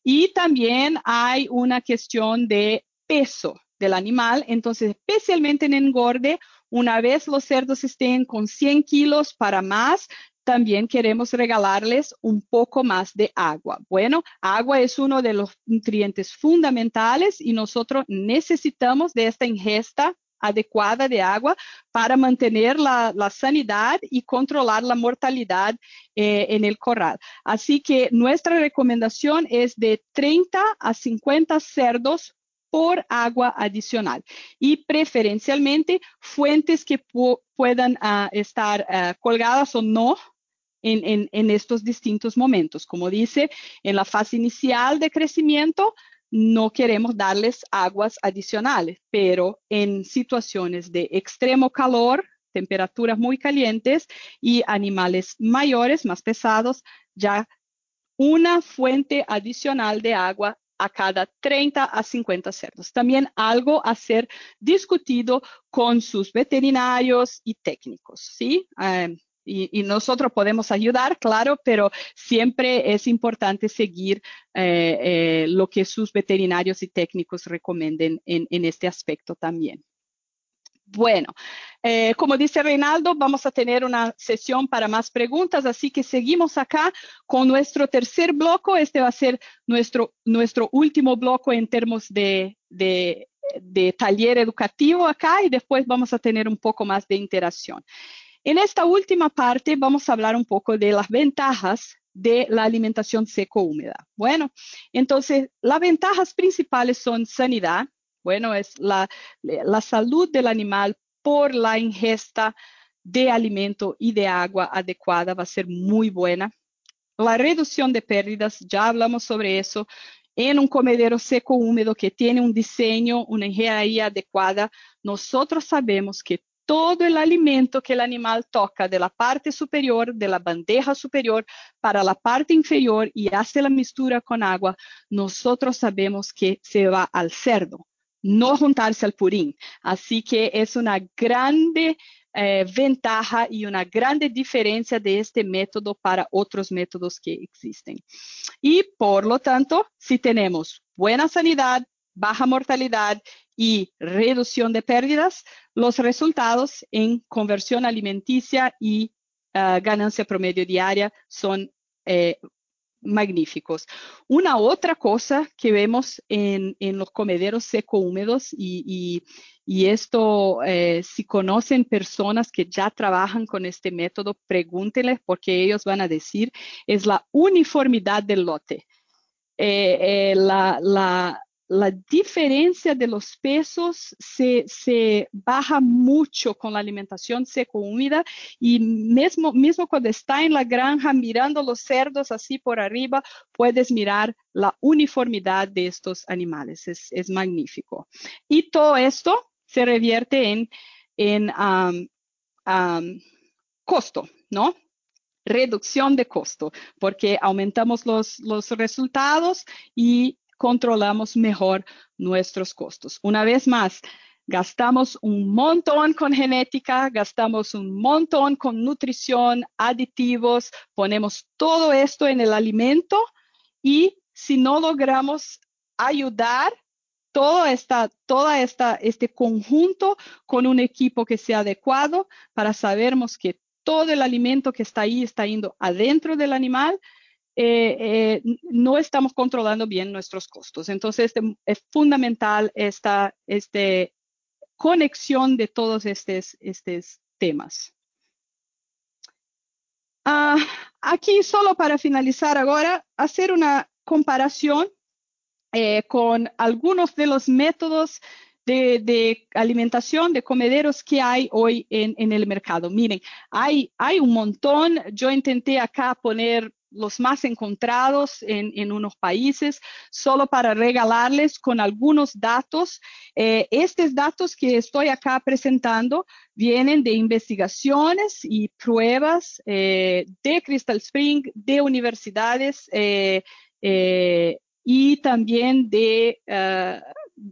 [SPEAKER 3] Y también hay una cuestión de peso del animal, entonces especialmente en engorde, una vez los cerdos estén con 100 kilos para más, también queremos regalarles un poco más de agua. Bueno, agua es uno de los nutrientes fundamentales y nosotros necesitamos de esta ingesta adecuada de agua para mantener la, sanidad y controlar la mortalidad eh, en el corral. Así que nuestra recomendación es de 30 a 50 cerdos por agua adicional y preferencialmente fuentes que puedan uh, estar uh, colgadas o no en, en, estos distintos momentos. Como dice, en la fase inicial de crecimiento no queremos darles aguas adicionales, pero en situaciones de extremo calor, temperaturas muy calientes y animales mayores, más pesados, ya una fuente adicional de agua a cada 30 a 50 cerdos. También algo a ser discutido con sus veterinarios y técnicos, ¿sí? Um, y, nosotros podemos ayudar, claro, pero siempre es importante seguir eh, eh, lo que sus veterinarios y técnicos recomienden en, en este aspecto también. Bueno, eh, como dice Reinaldo, vamos a tener una sesión para más preguntas, así que seguimos acá con nuestro tercer bloque. Este va a ser nuestro, nuestro último bloque en términos de, de, de taller educativo acá y después vamos a tener un poco más de interacción. En esta última parte vamos a hablar un poco de las ventajas de la alimentación seco-húmeda. Bueno, entonces las ventajas principales son sanidad, bueno, es la, la salud del animal por la ingesta de alimento y de agua adecuada va a ser muy buena. La reducción de pérdidas, ya hablamos sobre eso, en un comedero seco húmedo que tiene un diseño, una ingeniería adecuada, nosotros sabemos que todo el alimento que el animal toca de la parte superior, de la bandeja superior, para la parte inferior y hace la mistura con agua, nosotros sabemos que se va al cerdo no juntarse al purín. Así que es una grande eh, ventaja y una grande diferencia de este método para otros métodos que existen. Y por lo tanto, si tenemos buena sanidad, baja mortalidad y reducción de pérdidas, los resultados en conversión alimenticia y uh, ganancia promedio diaria son eh, magníficos. Una otra cosa que vemos en, en los comederos seco-húmedos y, y, y, esto, eh, si conocen personas que ya trabajan con este método, pregúntenles porque ellos van a decir, es la uniformidad del lote. Eh, eh, la, la, la diferencia de los pesos se, se, baja mucho con la alimentación seco-húmeda y mismo, mismo cuando está en la granja mirando los cerdos así por arriba, puedes mirar la uniformidad de estos animales. Es, es magnífico. Y todo esto se revierte en, en costo, ¿no? reducción de costo, porque aumentamos los, los resultados y controlamos mejor nuestros costos. Una vez más, gastamos un montón con genética, gastamos un montón con nutrición, aditivos, ponemos todo esto en el alimento y si no logramos ayudar todo esta, toda esta, este conjunto con un equipo que sea adecuado para sabermos que todo el alimento que está ahí está yendo adentro del animal eh, eh, no estamos controlando bien nuestros costos. Entonces, este, es fundamental esta este, conexión de todos estos, temas. Uh, aquí, solo para finalizar ahora, hacer una comparación eh, con algunos de los métodos de, alimentación, de comederos que hay hoy en, el mercado. Miren, hay, hay un montón. Yo intenté acá poner los más encontrados en, unos países, solo para regalarles con algunos datos. Eh, estos datos que estoy acá presentando vienen de investigaciones y pruebas eh, de Crystal Spring, de universidades eh, y también de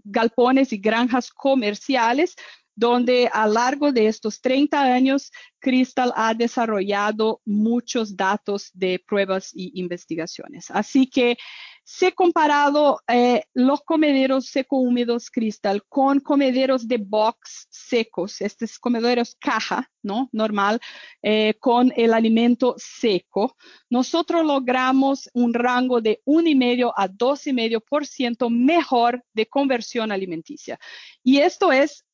[SPEAKER 3] galpones y granjas comerciales, donde a largo de estos 30 años, Crystal ha desarrollado muchos datos de pruebas y investigaciones. Así que se comparado eh, los comederos seco-húmedos Crystal con comederos de box secos, estos comederos caja, ¿no? Normal, eh, con el alimento seco, nosotros logramos un rango de 1,5 a 2,5% mejor de conversión alimenticia. Y esto es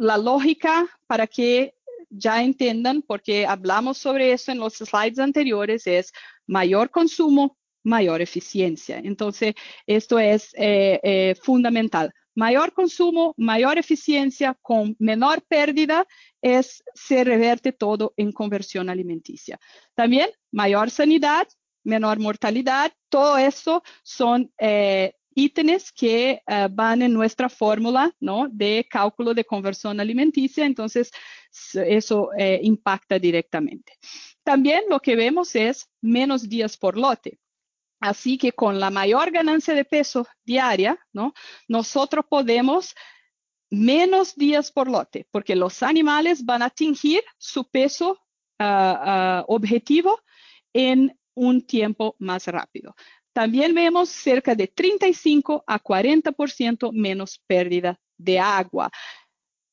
[SPEAKER 3] la lógica para que ya entiendan, porque hablamos sobre eso en los slides anteriores, es mayor consumo, mayor eficiencia. Entonces, esto es eh, eh, fundamental. Mayor consumo, mayor eficiencia con menor pérdida, es, se reverte todo en conversión alimenticia. También mayor sanidad, menor mortalidad, todo eso son eh, ítems que uh, van en nuestra fórmula de cálculo de conversión alimenticia, entonces eso eh, impacta directamente. También lo que vemos es menos días por lote. Así que con la mayor ganancia de peso diaria, ¿no? nosotros podemos menos días por lote, porque los animales van a atingir su peso uh, uh, objetivo en un tiempo más rápido también vemos cerca de 35 a 40% menos pérdida de agua.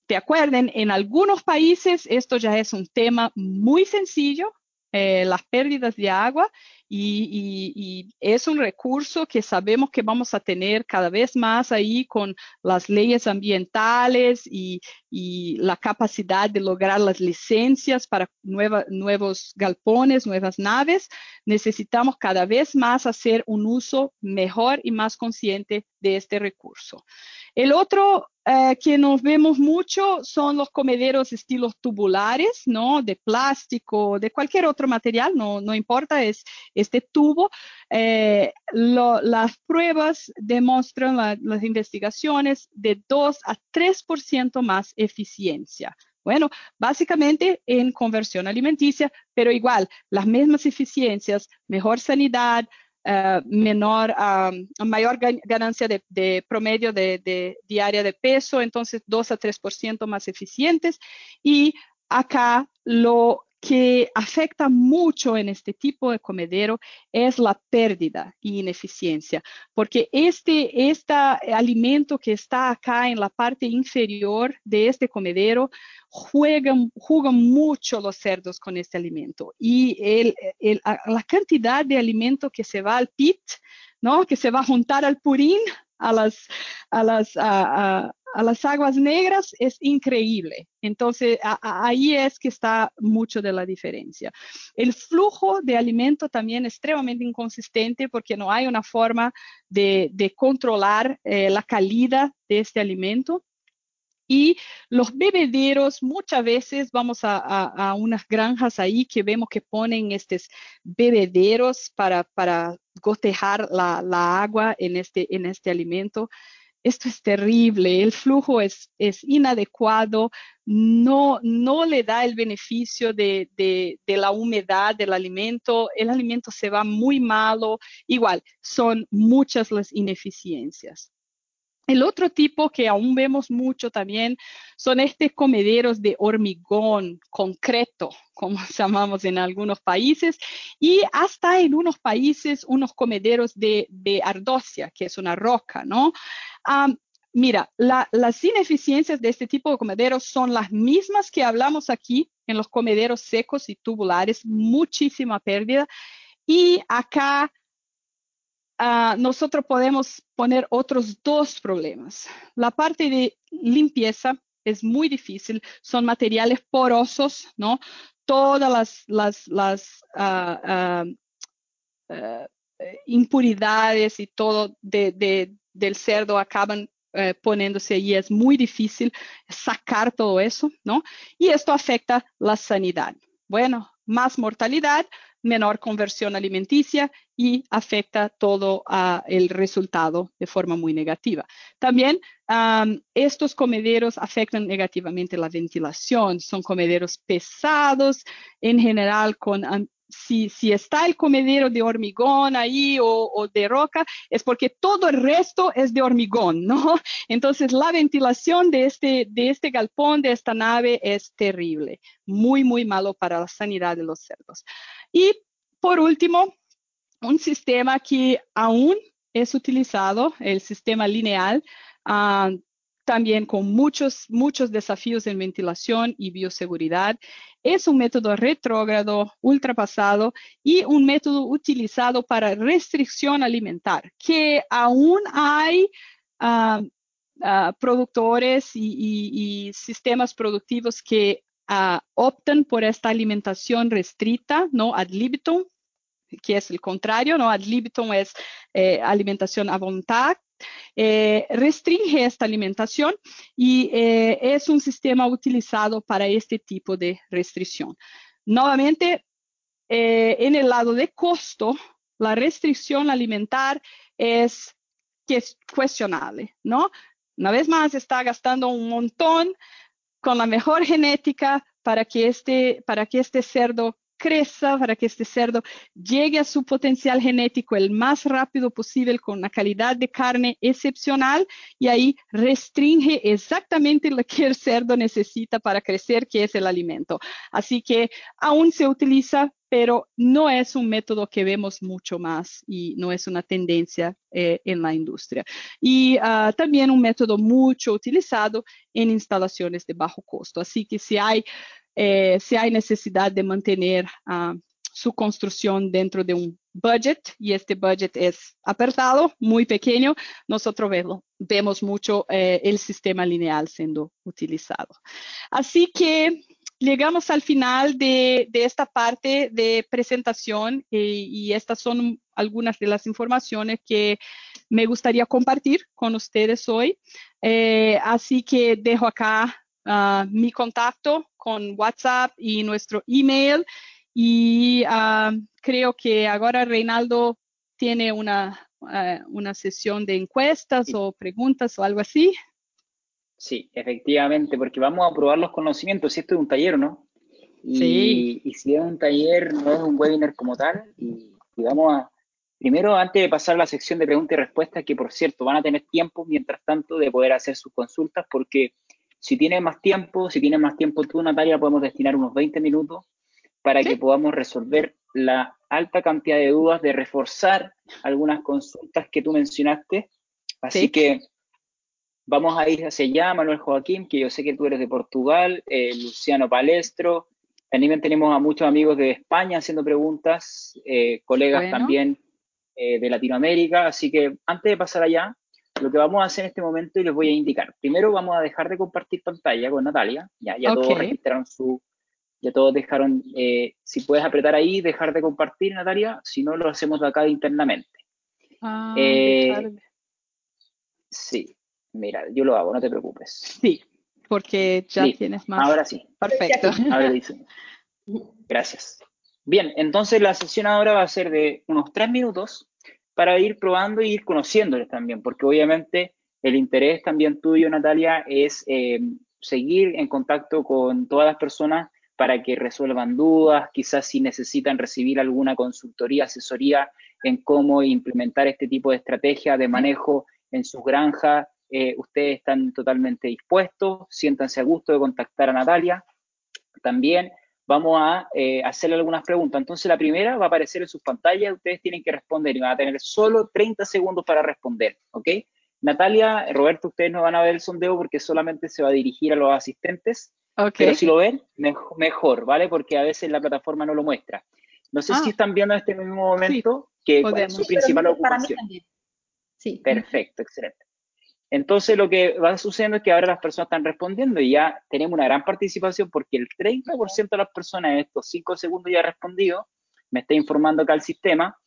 [SPEAKER 3] ¿Te acuerden? En algunos países esto ya es un tema muy sencillo, eh, las pérdidas de agua y, es un recurso que sabemos que vamos a tener cada vez más ahí con las leyes ambientales y, la capacidad de lograr las licencias para nuevos galpones, nuevas naves. Necesitamos cada vez más hacer un uso mejor y más consciente de este recurso. El otro eh, que nos vemos mucho son los comederos estilos tubulares, ¿no? De plástico, de cualquier otro material, no, importa, es este tubo. Eh, las pruebas demuestran las investigaciones de 2 a 3% más eficiencia. Bueno, básicamente en conversión alimenticia, pero igual, las mismas eficiencias, mejor sanidad, eh, menor, mayor ganancia de, promedio de, diaria de peso, entonces 2 a 3% más eficientes. Y acá lo que afecta mucho en este tipo de comedero es la pérdida y ineficiencia, porque este, este alimento que está acá en la parte inferior de este comedero juegan, juegan mucho los cerdos con este alimento y el, la cantidad de alimento que se va al pit, ¿no? que se va a juntar al purín, a las, a las, a, las aguas negras es increíble. Entonces, ahí es que está mucho de la diferencia. El flujo de alimento también es extremadamente inconsistente porque no hay una forma de, controlar eh, la calidad de este alimento. Y los bebederos, muchas veces vamos a, unas granjas ahí que vemos que ponen estos bebederos para, para gotejar la, agua en este, en este alimento. Esto es terrible, el flujo es, es inadecuado, no, no le da el beneficio de, de, de, la humedad del alimento, el alimento se va muy malo, igual, son muchas las ineficiencias. El otro tipo que aún vemos mucho también son estos comederos de hormigón concreto, como llamamos en algunos países, y hasta en unos países unos comederos de, de que es una roca, ¿no? mira, las ineficiencias de este tipo de comederos son las mismas que hablamos aquí en los comederos secos y tubulares, muchísima pérdida. Y acá Ah, nosotros podemos poner otros dos problemas. La parte de limpieza es muy difícil, son materiales porosos, ¿no? Todas las, las, eh, impuridades y todo de, del cerdo acaban eh, poniéndose ahí, es muy difícil sacar todo eso, ¿no? Y esto afecta la sanidad. Bueno, más mortalidad, menor conversión alimenticia y afecta todo uh, el resultado de forma muy negativa. También um, estos comederos afectan negativamente la ventilación, son comederos pesados, en general con si, si, está el comedero de hormigón ahí o, o, de roca, es porque todo el resto es de hormigón, ¿no? Entonces, la ventilación de este, de este galpón, de esta nave, es terrible, muy, muy malo para la sanidad de los cerdos. Y, por último, un sistema que aún es utilizado, el sistema lineal, uh, también con muchos, muchos desafíos en ventilación y bioseguridad. Es un método retrógrado, ultrapasado y un método utilizado para restricción alimentar, que aún hay uh, uh, productores y, y, sistemas productivos que uh, optan por esta alimentación restrita, no ad libitum, que es el contrario, no ad libitum es eh, alimentación a voluntad, eh, restringe esta alimentación y eh, es un sistema utilizado para este tipo de restricción. Nuevamente, en el lado de costo, la restricción alimentar es, que es cuestionable, ¿no? Una vez más, está gastando un montón con la mejor genética para que este, para que este cerdo crezca, para que este cerdo llegue a su potencial genético el más rápido posible con una calidad de carne excepcional y ahí restringe exactamente lo que el cerdo necesita para crecer, que es el alimento. Así que aún se utiliza, pero no es un método que vemos mucho más y no es una tendencia eh, en la industria. Y uh, también un método mucho utilizado en instalaciones de bajo costo. Así que si hay eh, si hay necesidad de mantener uh, su construcción dentro de un budget y este budget es apertado, muy pequeño, nosotros vemos, vemos mucho eh, el sistema lineal siendo utilizado. Así que llegamos al final de, de esta parte de presentación eh, y estas son algunas de las informaciones que me gustaría compartir con ustedes hoy. Eh, así que dejo acá uh, mi contacto con WhatsApp y nuestro email. Y uh, creo que ahora Reinaldo tiene una, uh, una sesión de encuestas o preguntas o algo así.
[SPEAKER 1] Sí, efectivamente, porque vamos a probar los conocimientos. Si esto es un taller, ¿no? Y,
[SPEAKER 3] sí.
[SPEAKER 1] y si es un taller, no es un webinar como tal. Y, y vamos a, Primero, antes de pasar a la sección de preguntas y respuestas, que por cierto van a tener tiempo mientras tanto de poder hacer sus consultas, porque si tienes más tiempo, si tienes más tiempo tú, Natalia, podemos destinar unos 20 minutos para ¿Sí? que podamos resolver la alta cantidad de dudas, de reforzar algunas consultas que tú mencionaste. Así ¿Sí? que vamos a ir hacia allá, Manuel Joaquín, que yo sé que tú eres de Portugal, eh, Luciano Palestro, también tenemos a muchos amigos de España haciendo preguntas, eh, colegas bueno. también eh, de Latinoamérica, así que antes de pasar allá, lo que vamos a hacer en este momento y les voy a indicar. Primero vamos a dejar de compartir pantalla con Natalia. Ya, ya okay. todos registraron su, ya todos dejaron, eh, si puedes apretar ahí, dejar de compartir, Natalia, si no lo hacemos de acá internamente.
[SPEAKER 3] Ah, eh,
[SPEAKER 1] sí, mira, yo lo hago, no te preocupes.
[SPEAKER 3] Sí, porque ya sí. tienes más.
[SPEAKER 1] Ahora sí.
[SPEAKER 3] Perfecto.
[SPEAKER 1] Ahora dice. Gracias. Bien, entonces la sesión ahora va a ser de unos tres minutos para ir probando y ir conociéndoles también, porque obviamente el interés también tuyo, Natalia, es eh, seguir en contacto con todas las personas para que resuelvan dudas, quizás si necesitan recibir alguna consultoría, asesoría en cómo implementar este tipo de estrategia de manejo en sus granjas, eh, ustedes están totalmente dispuestos, siéntanse a gusto de contactar a Natalia. También vamos a eh, hacerle algunas preguntas. Entonces, la primera va a aparecer en sus pantallas, ustedes tienen que responder y van a tener solo 30 segundos para responder, ¿ok? Natalia, Roberto, ustedes no van a ver el sondeo porque solamente se va a dirigir a los asistentes, okay. pero si lo ven, mejor, mejor, ¿vale? Porque a veces la plataforma no lo muestra. No sé ah. si están viendo en este mismo momento sí, que cuál es su principal ocupación.
[SPEAKER 2] Sí.
[SPEAKER 1] Perfecto, excelente. Entonces lo que va sucediendo es que ahora las personas están respondiendo y ya tenemos una gran participación porque el 30% de las personas en estos 5 segundos ya ha respondido, me está informando acá el sistema,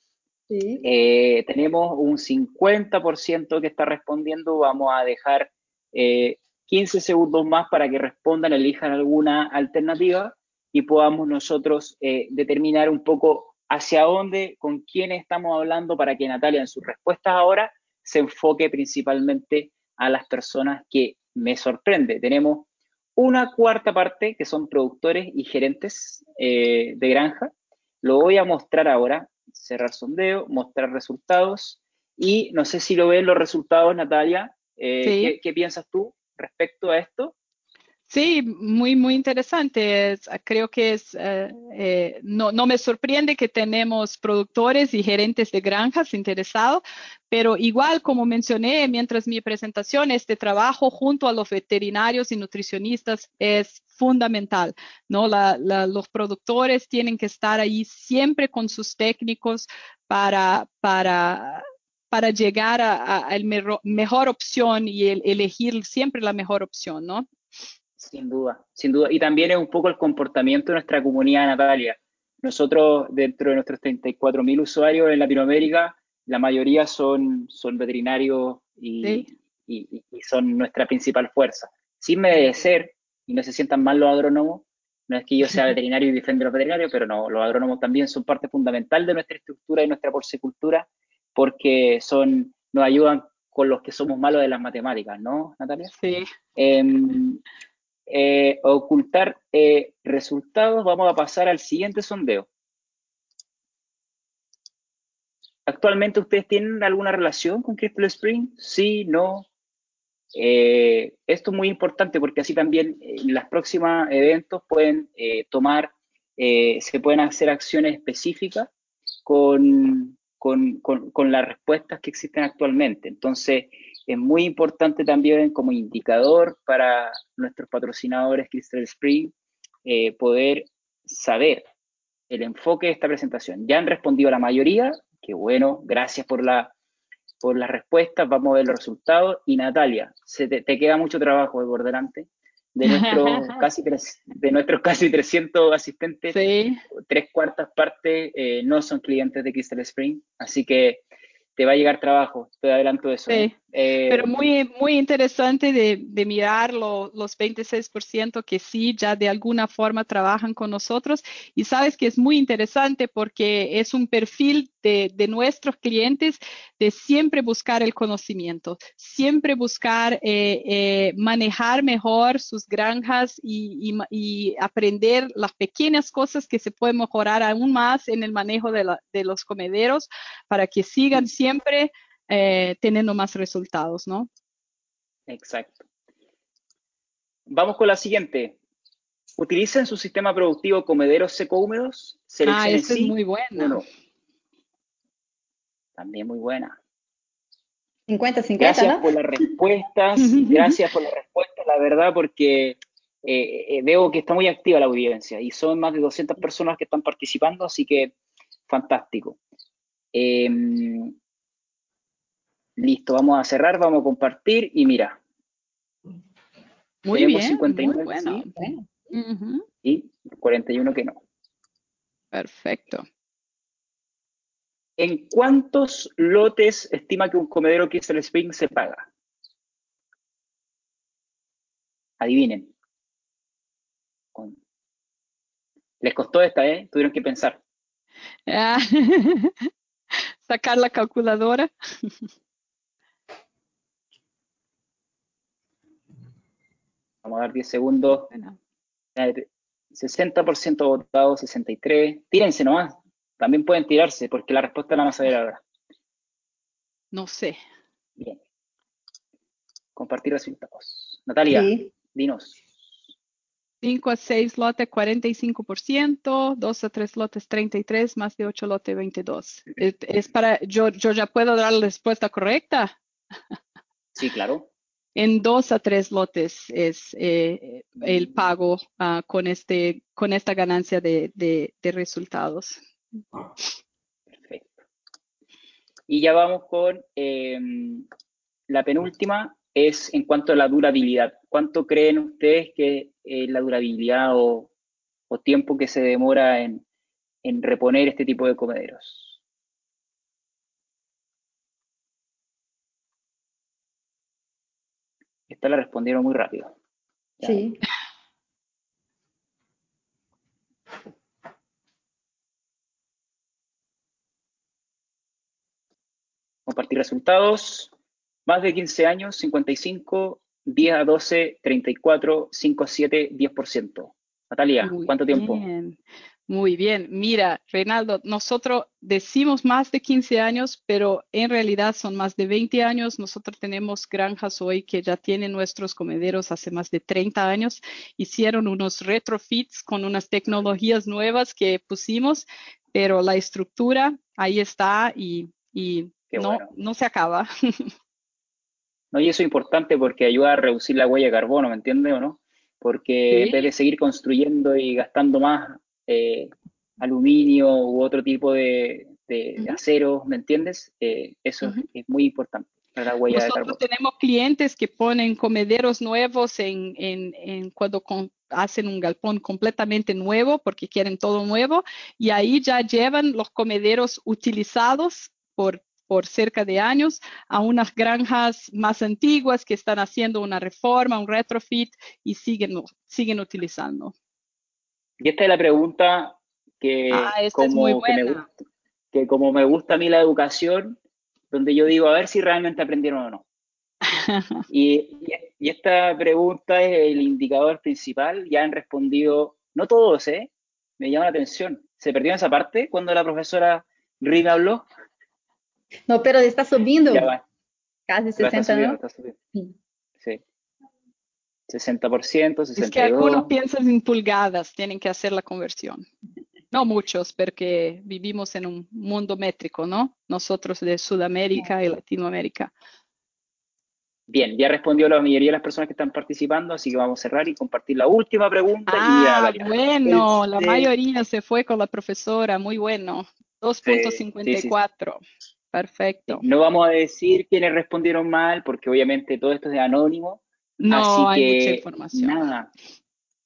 [SPEAKER 1] Eh, tenemos un 50% que está respondiendo. Vamos a dejar 15 segundos más para que respondan, elijan alguna alternativa y podamos nosotros determinar un poco hacia dónde, con quién estamos hablando para que Natalia en sus respuestas ahora se enfoque principalmente a las personas que me sorprende. Tenemos una cuarta parte que son productores y gerentes eh, de granja. Lo voy a mostrar ahora, cerrar sondeo, mostrar resultados y no sé si lo ven los resultados, Natalia. Eh, ¿qué, piensas tú respecto a esto?
[SPEAKER 3] Sí, muy, muy interesante. Creo que eh, eh, no, no, me sorprende que tenemos productores y gerentes de granjas interesados, pero igual como mencioné mientras mi presentación, este trabajo junto a los veterinarios y nutricionistas es fundamental, ¿no? los productores tienen que estar ahí siempre con sus técnicos para, para para llegar a, la mejor opción y elegir siempre la mejor opción, ¿no?
[SPEAKER 1] Sin duda, sin duda. Y también es un poco el comportamiento de nuestra comunidad, Natalia. Nosotros, dentro de nuestros 34.000 usuarios en Latinoamérica, la mayoría son, son veterinarios y, y, son nuestra principal fuerza. Sin merecer, y no se sientan mal los agrónomos, no es que yo sea veterinario y defienda a los veterinarios, pero no, los agrónomos también son parte fundamental de nuestra estructura y nuestra porcicultura, porque son, nos ayudan con los que somos malos de las matemáticas, ¿no, Natalia?
[SPEAKER 3] Sí.
[SPEAKER 1] Em, eh, ocultar eh, resultados, vamos a pasar al siguiente sondeo. ¿Actualmente ustedes tienen alguna relación con Crystal Spring? Sí, no. Eh, esto es muy importante porque así también en las próximas eventos pueden tomar, se pueden hacer acciones específicas con, con, con, las respuestas que existen actualmente. Entonces, es muy importante también como indicador para nuestros patrocinadores Crystal Spring eh, poder saber el enfoque de esta presentación. Ya han respondido la mayoría, que bueno, gracias por la por las respuestas, vamos a ver los resultados. Y Natalia, se te, queda mucho trabajo por delante. De, nuestros casi, de nuestros casi 300 asistentes, tres cuartas partes eh, no son clientes de Crystal Spring, así que te va a llegar trabajo, te adelanto eso.
[SPEAKER 3] Sí, eh, pero muy, muy interesante de, de mirar los 26% que sí ya de alguna forma trabajan con nosotros. Y sabes que es muy interesante porque es un perfil de, de nuestros clientes de siempre buscar el conocimiento, siempre buscar eh, eh, manejar mejor sus granjas y, y, aprender las pequeñas cosas que se pueden mejorar aún más en el manejo de, la, de los comederos para que sigan siempre eh, teniendo más resultados, ¿no?
[SPEAKER 1] Exacto. Vamos con la siguiente. ¿Utilizan su sistema productivo comederos seco-húmedos?
[SPEAKER 3] Ah, esa es muy buena.
[SPEAKER 1] También muy buena.
[SPEAKER 2] 50-50,
[SPEAKER 1] Gracias por las respuestas, gracias por las respuestas, la verdad, porque eh, eh, veo que está muy activa la audiencia y son más de 200 personas que están participando, así que fantástico. Em, listo, vamos a cerrar, vamos a compartir y mira.
[SPEAKER 3] Muy bien, 59 bueno.
[SPEAKER 1] y 41 que no.
[SPEAKER 3] Perfecto.
[SPEAKER 1] ¿En cuántos lotes estima que un comedero Crystal Spring se paga? Adivinen. Les costó esta, ¿eh? Tuvieron que pensar.
[SPEAKER 3] Ah, sacar la calculadora.
[SPEAKER 1] Vamos a dar 10 segundos. 60% votado, 63. Tírense nomás. También pueden tirarse porque la respuesta la vamos a ver ahora.
[SPEAKER 3] No sé.
[SPEAKER 1] Bien. Compartir resultados. Natalia, dinos.
[SPEAKER 3] 5 a 6 lotes 45%, 2 a 3 lotes 33, más de 8 lotes 22. Es, para, yo, yo ya puedo dar la respuesta correcta.
[SPEAKER 1] Sí, claro.
[SPEAKER 3] En 2 a 3 lotes es eh, el pago uh, con, este, con esta ganancia de, de, resultados.
[SPEAKER 1] Perfecto. Y ya vamos con em, la penúltima, es en cuanto a la durabilidad. ¿Cuánto creen ustedes que es la durabilidad o, tiempo que se demora en, reponer este tipo de comederos? Esta la respondieron muy rápido.
[SPEAKER 2] Sí.
[SPEAKER 1] Compartir resultados. Más de 15 años, 55, 10 a 12, 34, 5 a 7, 10%. Natalia,
[SPEAKER 3] Muy
[SPEAKER 1] ¿cuánto tiempo?
[SPEAKER 3] Muy bien. Mira, Reinaldo, nosotros decimos más de 15 años, pero en realidad son más de 20 años. Nosotros tenemos granjas hoy que ya tienen nuestros comederos hace más de 30 años. Hicieron unos retrofits con unas tecnologías nuevas que pusimos, pero la estructura ahí está y, no,
[SPEAKER 1] bueno.
[SPEAKER 3] no se acaba.
[SPEAKER 1] No, y eso es importante porque ayuda a reducir la huella de carbono, ¿me entiendes o no? Porque
[SPEAKER 3] Sí.
[SPEAKER 1] en vez de seguir construyendo y gastando más eh, aluminio u otro tipo de, de
[SPEAKER 3] Ujú.
[SPEAKER 1] acero, ¿me entiendes? Eh, eso es-
[SPEAKER 3] Ujú.
[SPEAKER 1] es muy importante para la huella de
[SPEAKER 3] Nosotros
[SPEAKER 1] carbono.
[SPEAKER 3] tenemos clientes que ponen comederos nuevos en, en- en cuando con- hacen un galpón completamente nuevo porque quieren todo nuevo y ahí ya llevan los comederos utilizados por, por cerca de años a unas granjas más antiguas que están haciendo una reforma, un retrofit y siguen, siguen utilizando.
[SPEAKER 1] Y esta es la pregunta que,
[SPEAKER 3] Ah,
[SPEAKER 1] como, que, me gusta, que como me gusta a mí la educación, donde yo digo, a ver si realmente aprendieron o no. Y, esta pregunta es el indicador principal. Ya han respondido, no todos, ¿eh? Me llama la atención. ¿Se perdió esa parte cuando la profesora Rin habló?
[SPEAKER 2] No, pero está subindo.
[SPEAKER 1] Ya va,
[SPEAKER 2] Casi
[SPEAKER 1] va, está
[SPEAKER 2] 60,
[SPEAKER 1] subiendo,
[SPEAKER 2] ¿no?
[SPEAKER 1] está subiendo.
[SPEAKER 2] Sí.
[SPEAKER 1] Sí. 60%, 62%.
[SPEAKER 3] Es que algunos piensan en pulgadas, tienen que hacer la conversión. No muchos, porque vivimos en un mundo métrico, ¿no? Nosotros de Sudamérica y Latinoamérica.
[SPEAKER 1] Bien, ya respondió la mayoría de las personas que están participando, así que vamos a cerrar y compartir la última pregunta. y
[SPEAKER 3] Ah, bueno, la
[SPEAKER 1] Este-
[SPEAKER 3] mayoría se fue con la profesora, muy bueno. 2.54. Perfecto.
[SPEAKER 1] No vamos a decir quiénes respondieron mal, porque obviamente todo esto es de anónimo.
[SPEAKER 3] No
[SPEAKER 1] Así
[SPEAKER 3] hay
[SPEAKER 1] que,
[SPEAKER 3] mucha información.
[SPEAKER 1] Nada.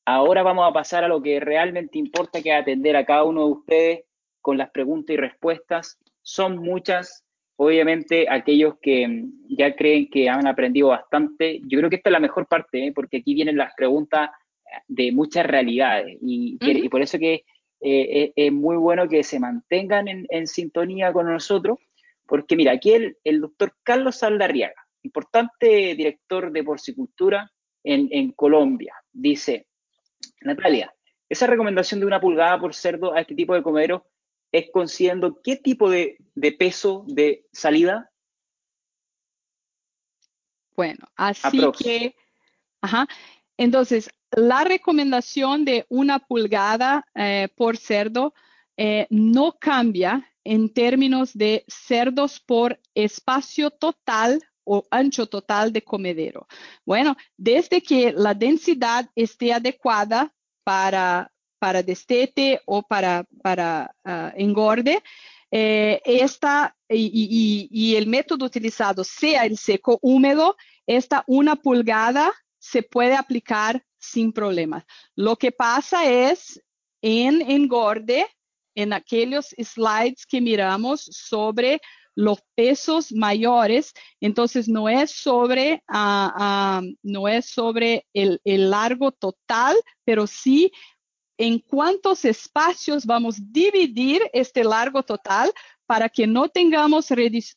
[SPEAKER 1] Ahora vamos a pasar a lo que realmente importa, que es atender a cada uno de ustedes con las preguntas y respuestas. Son muchas. Obviamente, aquellos que mm, ya creen que han aprendido bastante, yo creo que esta es la mejor parte, ¿eh? porque aquí vienen las preguntas de muchas realidades. Y, por eso que eh, es, es muy bueno que se mantengan en, en sintonía con nosotros, porque mira, aquí el, el doctor Carlos Saldarriaga, importante director de porcicultura en, en Colombia, dice, Natalia, esa recomendación de una pulgada por cerdo a este tipo de comedero es considerando qué tipo de, de peso de salida.
[SPEAKER 3] Bueno, así
[SPEAKER 1] Aprox.
[SPEAKER 3] que, ajá. Entonces, la recomendación de una pulgada eh, por cerdo eh, no cambia en términos de cerdos por espacio total o ancho total de comedero. Bueno, desde que la densidad esté adecuada para, para destete o para, para ah, engorde, eh, esta y, y- el método utilizado sea el seco húmedo, esta una pulgada se puede aplicar sin problemas. Lo que pasa es en engorde, en aquellos slides que miramos sobre los pesos mayores, entonces no es sobre, ah, ah, no es sobre el, largo total, pero sí en cuántos espacios vamos a dividir este largo total para que no tengamos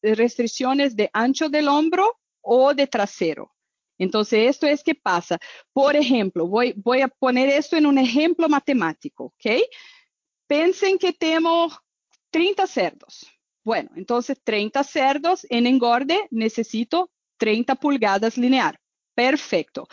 [SPEAKER 3] restricciones de ancho del hombro o de trasero. Entonces, esto es que pasa. Por ejemplo, voy, voy a poner esto en un ejemplo matemático, ¿ok? Pensen que tenemos 30 cerdos. Bueno, entonces 30 cerdos en engorde necesito 30 pulgadas lineal. Perfecto.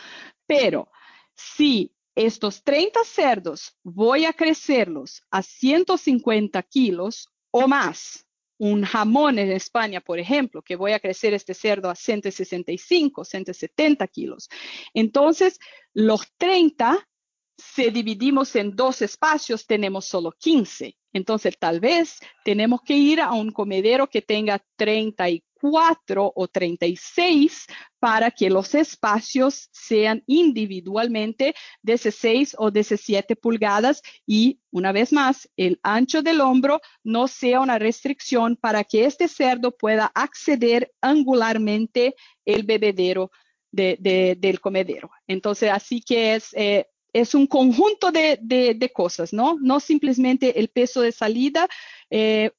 [SPEAKER 3] Pero si estos 30 cerdos voy a crecerlos a 150 kilos o más, un jamón en España, por ejemplo, que voy a crecer este cerdo a 165, 170 kilos. Entonces, los 30 si dividimos en dos espacios, tenemos solo 15. Entonces, tal vez tenemos que ir a un comedero que tenga 34 o 36 para que los espacios sean individualmente de 16 o 17 pulgadas y, una vez más, el ancho del hombro no sea una restricción para que este cerdo pueda acceder angularmente el bebedero del comedero. Entonces, así que es, eh, es un conjunto de, de, cosas, ¿no? No simplemente el peso de salida eh,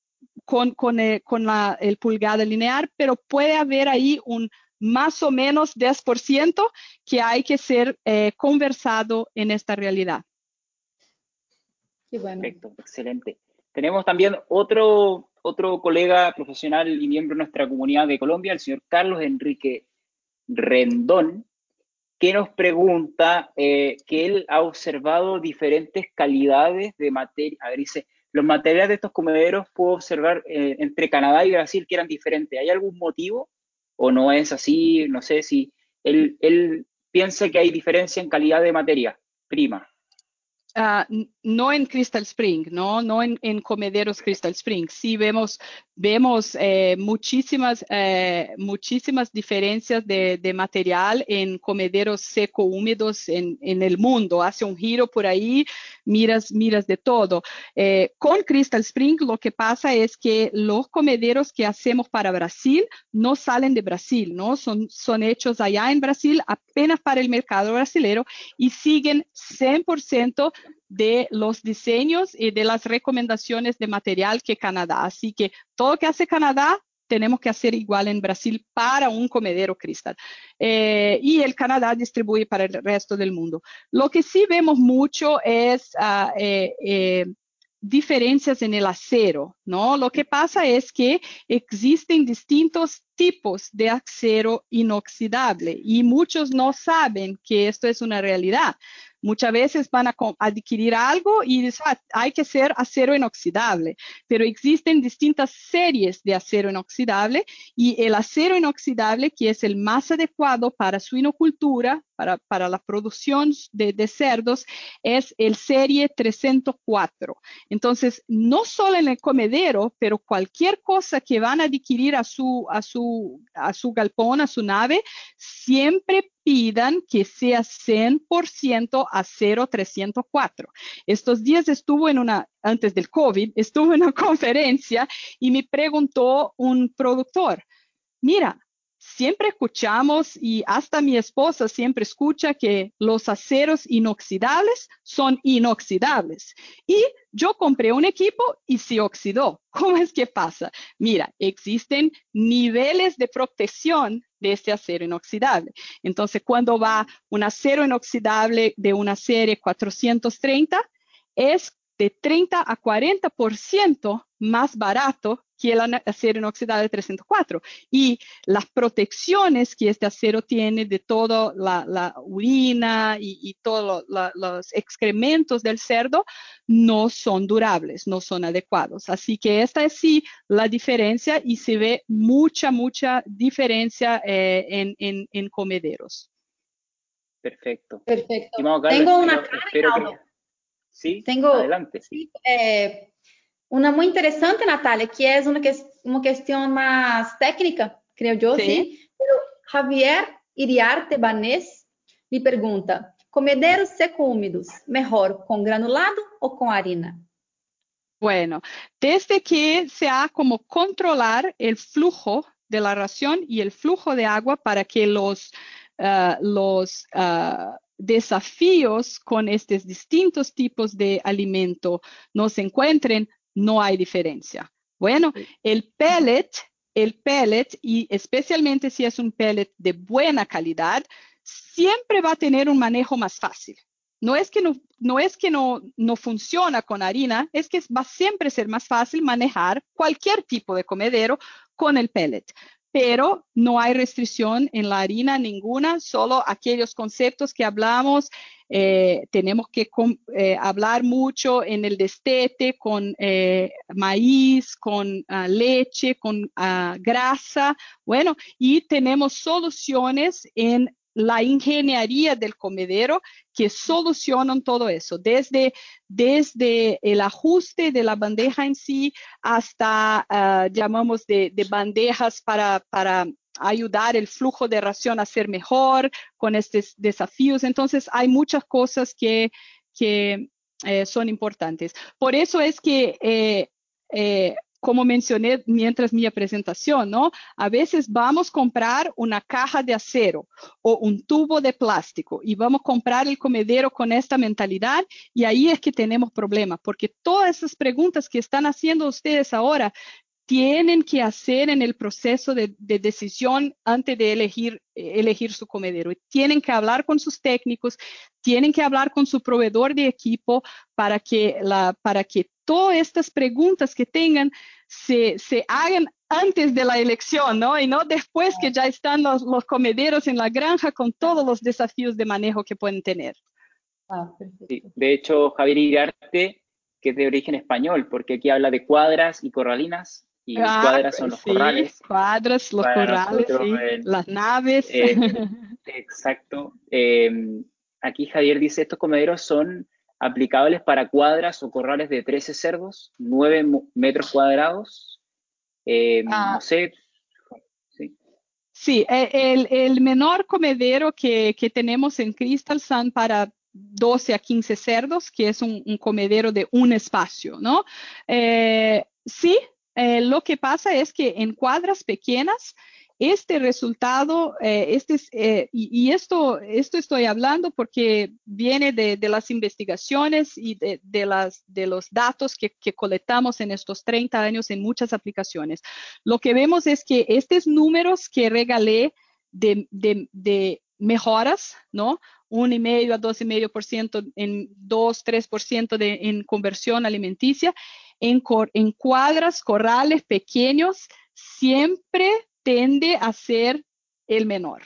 [SPEAKER 3] con, con, eh, con la, el pulgada lineal, pero puede haber ahí un más o menos 10% que hay que ser conversado en esta realidad.
[SPEAKER 1] Perfecto, excelente. Tenemos también otro, otro colega profesional y miembro de nuestra comunidad de Colombia, el señor Carlos Enrique Rendón, que nos pregunta eh, que él ha observado diferentes calidades de materia. A ver, dice, los materiales de estos comederos puedo observar eh, entre Canadá y Brasil que eran diferentes. ¿Hay algún motivo o no es así? No sé si él, él piensa que hay diferencia en calidad de materia prima.
[SPEAKER 3] Ah, no en Crystal Spring, no, no en, comederos Crystal Spring. Sí vemos, vemos eh, muchísimas, eh, muchísimas diferencias de, material en comederos seco-húmedos en, el mundo. Hace un giro por ahí, miras, miras de todo. Eh, con Crystal Spring lo que pasa es que los comederos que hacemos para Brasil no salen de Brasil, ¿no? Son, son hechos allá en Brasil apenas para el mercado brasileño y siguen 100% de los diseños y de las recomendaciones de material que Canadá. Así que todo lo que hace Canadá tenemos que hacer igual en Brasil para un comedero cristal. Eh, y el Canadá distribuye para el resto del mundo. Lo que sí vemos mucho es uh, eh, eh, diferencias en el acero, ¿no? Lo que pasa es que existen distintos tipos de acero inoxidable y muchos no saben que esto es una realidad. Muchas veces van a adquirir algo y dicen, ah, hay que ser acero inoxidable, pero existen distintas series de acero inoxidable y el acero inoxidable, que es el más adecuado para suinocultura, para, para la producción de, de, cerdos, es el serie 304. Entonces, no solo en el comedero, pero cualquier cosa que van a adquirir a su, a su, a su galpón, a su nave, siempre pidan que sea 100% acero 304. Estos días estuvo en una, antes del COVID, estuvo en una conferencia y me preguntó un productor, mira, siempre escuchamos y hasta mi esposa siempre escucha que los aceros inoxidables son inoxidables. Y yo compré un equipo y se oxidó. ¿Cómo es que pasa? Mira, existen niveles de protección de este acero inoxidable. Entonces, cuando va un acero inoxidable de una serie 430, es de 30 a 40% más barato que el acero inoxidable 304. Y las protecciones que este acero tiene de toda la, la urina y, y todos los excrementos del cerdo no son durables, no son adecuados. Así que esta es sí la diferencia y se ve mucha, mucha diferencia eh, en, en, en, comederos.
[SPEAKER 1] Perfecto.
[SPEAKER 2] Perfecto. Tengo una espero,
[SPEAKER 1] Sí,
[SPEAKER 2] Tengo,
[SPEAKER 1] adelante.
[SPEAKER 2] Sí, eh, Uma muito interessante, Natália, que é uma, uma questão mais técnica, creio eu, sim. Javier Iriarte Banês me pergunta: comederos seco-úmidos, melhor com granulado ou com harina?
[SPEAKER 3] Bueno, desde que se ha como controlar el flujo de la ración y el flujo de agua para que los, uh, los uh, desafíos con estos distintos tipos de alimento no se encuentren, no hay diferencia. Bueno, el pellet, el pellet, y especialmente si es un pellet de buena calidad, siempre va a tener un manejo más fácil. No es que no, no, es que no, no funciona con harina, es que va a siempre ser más fácil manejar cualquier tipo de comedero con el pellet pero no hay restricción en la harina ninguna, solo aquellos conceptos que hablamos. Eh, tenemos que eh, hablar mucho en el destete con eh, maíz, con ah, leche, con ah, grasa. Bueno, y tenemos soluciones en la ingeniería del comedero que solucionan todo eso, desde, desde el ajuste de la bandeja en sí hasta, uh, llamamos de, de, bandejas para, para ayudar el flujo de ración a ser mejor con estos desafíos. Entonces, hay muchas cosas que, que eh, son importantes. Por eso es que eh, eh, como mencioné mientras mi presentación, ¿no? A veces vamos a comprar una caja de acero o un tubo de plástico y vamos a comprar el comedero con esta mentalidad y ahí es que tenemos problemas, porque todas esas preguntas que están haciendo ustedes ahora tienen que hacer en el proceso de, decisión antes de elegir, elegir su comedero. Tienen que hablar con sus técnicos, tienen que hablar con su proveedor de equipo para que, la, para que todas estas preguntas que tengan se, se hagan antes de la elección, ¿no? Y no después que ya están los, los comederos en la granja con todos los desafíos de manejo que pueden tener.
[SPEAKER 1] Ah, de hecho, Javier Irarte, que es de origen español, porque aquí habla de cuadras y corralinas, y ah, cuadras son los
[SPEAKER 3] sí,
[SPEAKER 1] corrales.
[SPEAKER 3] Cuadras, los corrales, sí, las naves.
[SPEAKER 1] Eh, exacto. Eh, aquí Javier dice, estos comederos son aplicables para cuadras o corrales de 13 cerdos, 9 metros cuadrados. Eh, ah. No sé.
[SPEAKER 3] Sí, sí el, el, menor comedero que, que, tenemos en Crystal Sun para 12 a 15 cerdos, que es un, un comedero de un espacio, ¿no? sí, eh, lo que pasa es que en cuadras pequeñas, este resultado, eh, este, eh, y, esto, esto estoy hablando porque viene de, las investigaciones y de, las, de los datos que, colectamos en estos 30 años en muchas aplicaciones. Lo que vemos es que estos números que regalé de, de mejoras, ¿no? Un y medio a dos y medio por ciento en 2, 3 por ciento en conversión alimenticia, en, en cuadras, corrales pequeños, siempre tiende a ser el menor,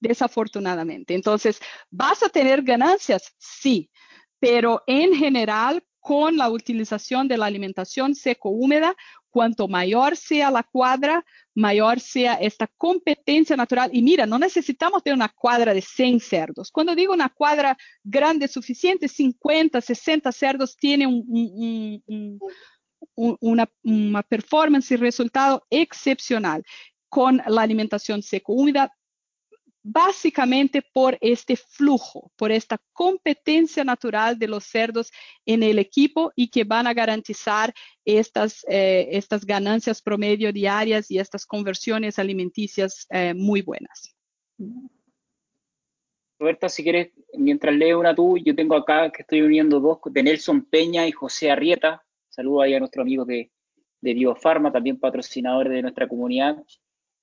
[SPEAKER 3] desafortunadamente. Entonces, ¿vas a tener ganancias? Sí, pero en general, con la utilización de la alimentación seco-húmeda, cuanto mayor sea la cuadra, mayor sea esta competencia natural. Y mira, no necesitamos de una cuadra de 100 cerdos. Cuando digo una cuadra grande suficiente, 50, 60 cerdos tiene una, una performance y resultado excepcional con la alimentación seco-húmeda básicamente por este flujo, por esta competencia natural de los cerdos en el equipo y que van a garantizar estas, eh, estas ganancias promedio diarias y estas conversiones alimenticias eh, muy buenas.
[SPEAKER 1] Roberta, si quieres, mientras leo una tú, yo tengo acá que estoy uniendo dos de Nelson Peña y José Arrieta. Saludo ahí a nuestros amigos de, de Biofarma, también patrocinadores de nuestra comunidad.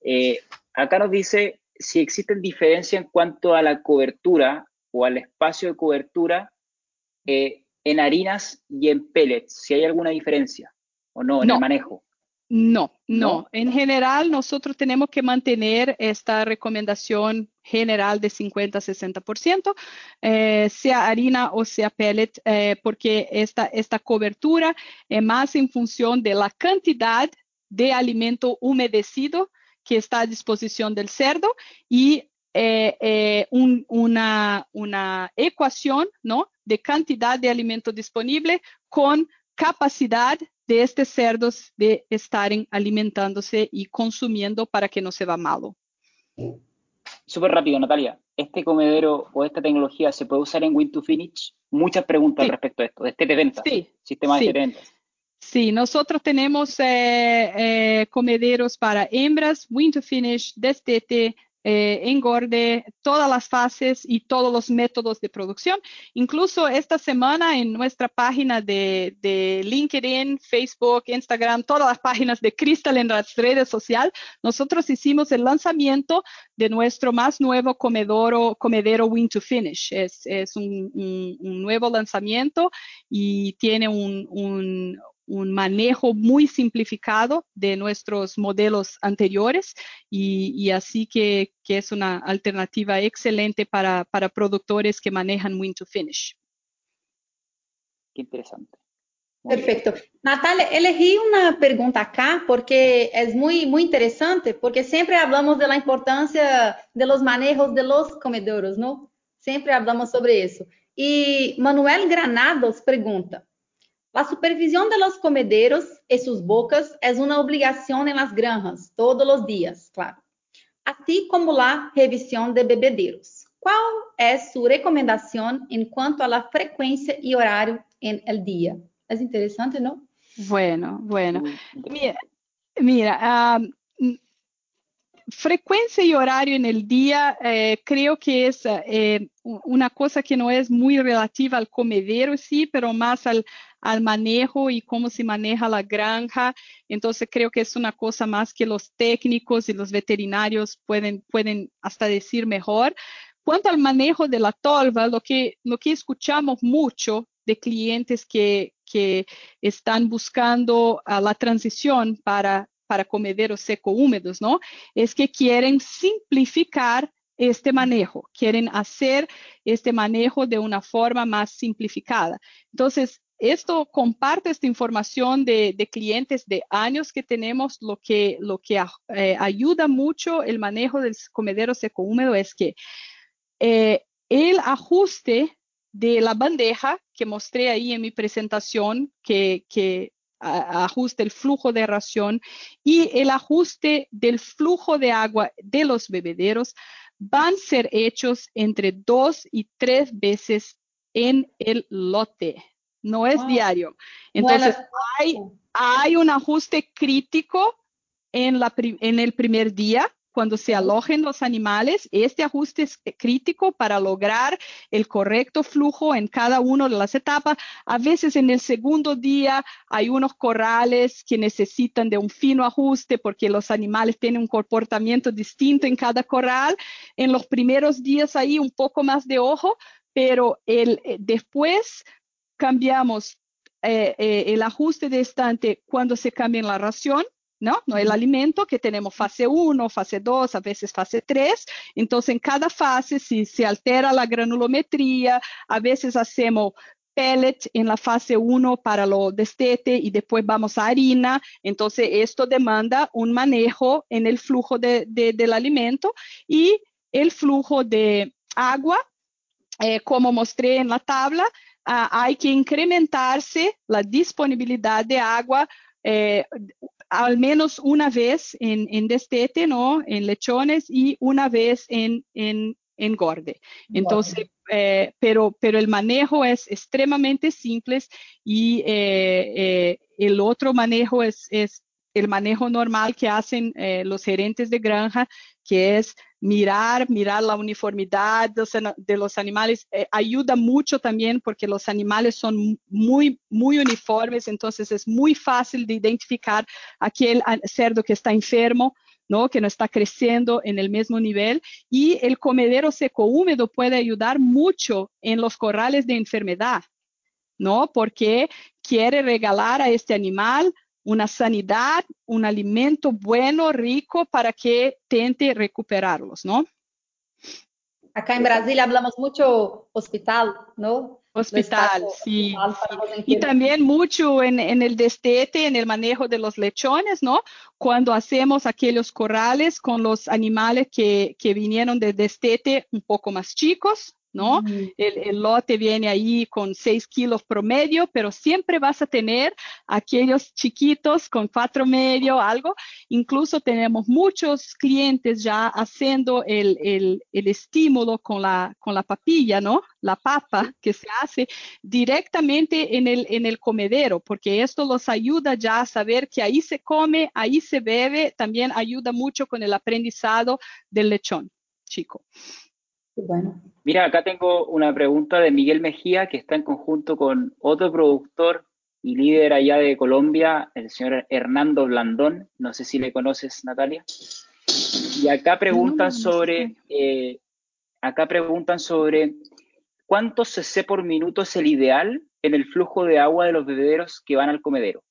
[SPEAKER 1] Eh, acá nos dice si existen diferencias en cuanto a la cobertura o al espacio de cobertura eh, en harinas y en pellets, si hay alguna diferencia o no en el manejo.
[SPEAKER 3] No, no, En general, nosotros tenemos que mantener esta recomendación general de 50-60%, eh, sea harina o sea pellet, eh, porque esta, esta cobertura es más en función de la cantidad de alimento humedecido que está a disposición del cerdo y eh, eh, una, una, ecuación ¿no? de cantidad de alimento disponible con capacidad de estos cerdos de estar alimentándose y consumiendo para que no se va malo.
[SPEAKER 1] Súper rápido, Natalia. ¿Este comedero o esta tecnología se puede usar en Win to Finish? Muchas preguntas respecto a esto, de este de ventas,
[SPEAKER 3] sí.
[SPEAKER 1] sistema de ventas.
[SPEAKER 3] Sí, nosotros tenemos eh, eh, comederos para hembras, winter finish, destete, eh, engorde, todas las fases y todos los métodos de producción. Incluso esta semana en nuestra página de, LinkedIn, Facebook, Instagram, todas las páginas de Crystal en las redes sociales, nosotros hicimos el lanzamiento de nuestro más nuevo comedoro, comedero Win to Finish. Es, un, nuevo lanzamiento y tiene un un manejo muy simplificado de nuestros modelos anteriores y, así que, es una alternativa excelente para, productores que manejan Win to Finish.
[SPEAKER 1] Qué interesante.
[SPEAKER 2] Perfecto. Natalia, elegí una pregunta acá porque es muy, muy interesante, porque siempre hablamos de la importancia de los manejos de los comedores, ¿no? Siempre hablamos sobre eso. Y Manuel Granados pregunta, La supervisión de los comederos y sus bocas es una obligación en las granjas, todos los días, claro. Así como la revisión de bebederos. ¿Cuál es su recomendación en cuanto a la frecuencia y horario en el día? Es interesante, ¿no?
[SPEAKER 3] Bueno, bueno. Mira, frecuencia y horario en el día eh, creo que es eh, una cosa que no es muy relativa al comedero, sí, pero más al, al, manejo y cómo se maneja la granja. Entonces creo que es una cosa más que los técnicos y los veterinarios pueden, pueden hasta decir mejor. Cuanto al manejo de la tolva, lo que, lo que escuchamos mucho de clientes que, que están buscando uh, la transición para, para comederos seco húmedos, ¿no? Es que quieren simplificar este manejo, quieren hacer este manejo de una forma más simplificada. Entonces, esto comparte esta información de, clientes de años que tenemos, lo que, lo que eh, ayuda mucho el manejo del comedero seco húmedo es que eh, el ajuste de la bandeja que mostré ahí en mi presentación, que, que ajuste el flujo de ración y el ajuste del flujo de agua de los bebederos van a ser hechos entre dos y tres veces en el lote. No es diario. Entonces, hay, hay un ajuste crítico en, la, en el primer día cuando se alojen los animales, este ajuste es crítico para lograr el correcto flujo en cada una de las etapas. A veces en el segundo día hay unos corrales que necesitan de un fino ajuste porque los animales tienen un comportamiento distinto en cada corral. En los primeros días hay un poco más de ojo, pero el, eh, después cambiamos eh, eh, el ajuste de estante cuando se cambia la ración ¿no? No el alimento, que tenemos fase 1, fase 2, a veces fase 3. Entonces, en cada fase, si se altera la granulometría, a veces hacemos pellet en la fase 1 para lo destete y después vamos a harina. Entonces, esto demanda un manejo en el flujo de, de, del alimento y el flujo de agua, eh, como mostré en la tabla, uh, hay que incrementarse la disponibilidad de agua eh, al menos una vez en, en, destete, ¿no? En lechones y una vez en, en engorde. Entonces, eh, pero, pero el manejo es extremadamente simple y eh, eh, el otro manejo es, es el manejo normal que hacen eh, los gerentes de granja, que es mirar, mirar la uniformidad de los, animales. Eh, ayuda mucho también porque los animales son muy, muy uniformes, entonces es muy fácil de identificar aquel cerdo que está enfermo, ¿no? que no está creciendo en el mismo nivel. Y el comedero seco húmedo puede ayudar mucho en los corrales de enfermedad, ¿no? Porque quiere regalar a este animal una sanidad, un alimento bueno, rico, para que tente recuperarlos, ¿no?
[SPEAKER 2] Acá en Brasil hablamos mucho hospital, ¿no?
[SPEAKER 3] Hospital, sí. Y también mucho en, en, el destete, en el manejo de los lechones, ¿no? Cuando hacemos aquellos corrales con los animales que, que vinieron de destete un poco más chicos, ¿no? el, lote viene ahí con 6 kilos promedio, pero siempre vas a tener aquellos chiquitos con cuatro medio, algo. Incluso tenemos muchos clientes ya haciendo el, el, estímulo con la, con la papilla, ¿no? La papa que se hace directamente en el, en el comedero, porque esto los ayuda ya a saber que ahí se come, ahí se bebe, también ayuda mucho con el aprendizado del lechón, chico.
[SPEAKER 1] Bueno. Mira, acá tengo una pregunta de Miguel Mejía, que está en conjunto con otro productor y líder allá de Colombia, el señor Hernando Blandón. No sé si le conoces, Natalia. Y acá preguntan sobre, eh, acá preguntan sobre cuánto cc por minuto es el ideal en el flujo de agua de los bebederos que van al comedero.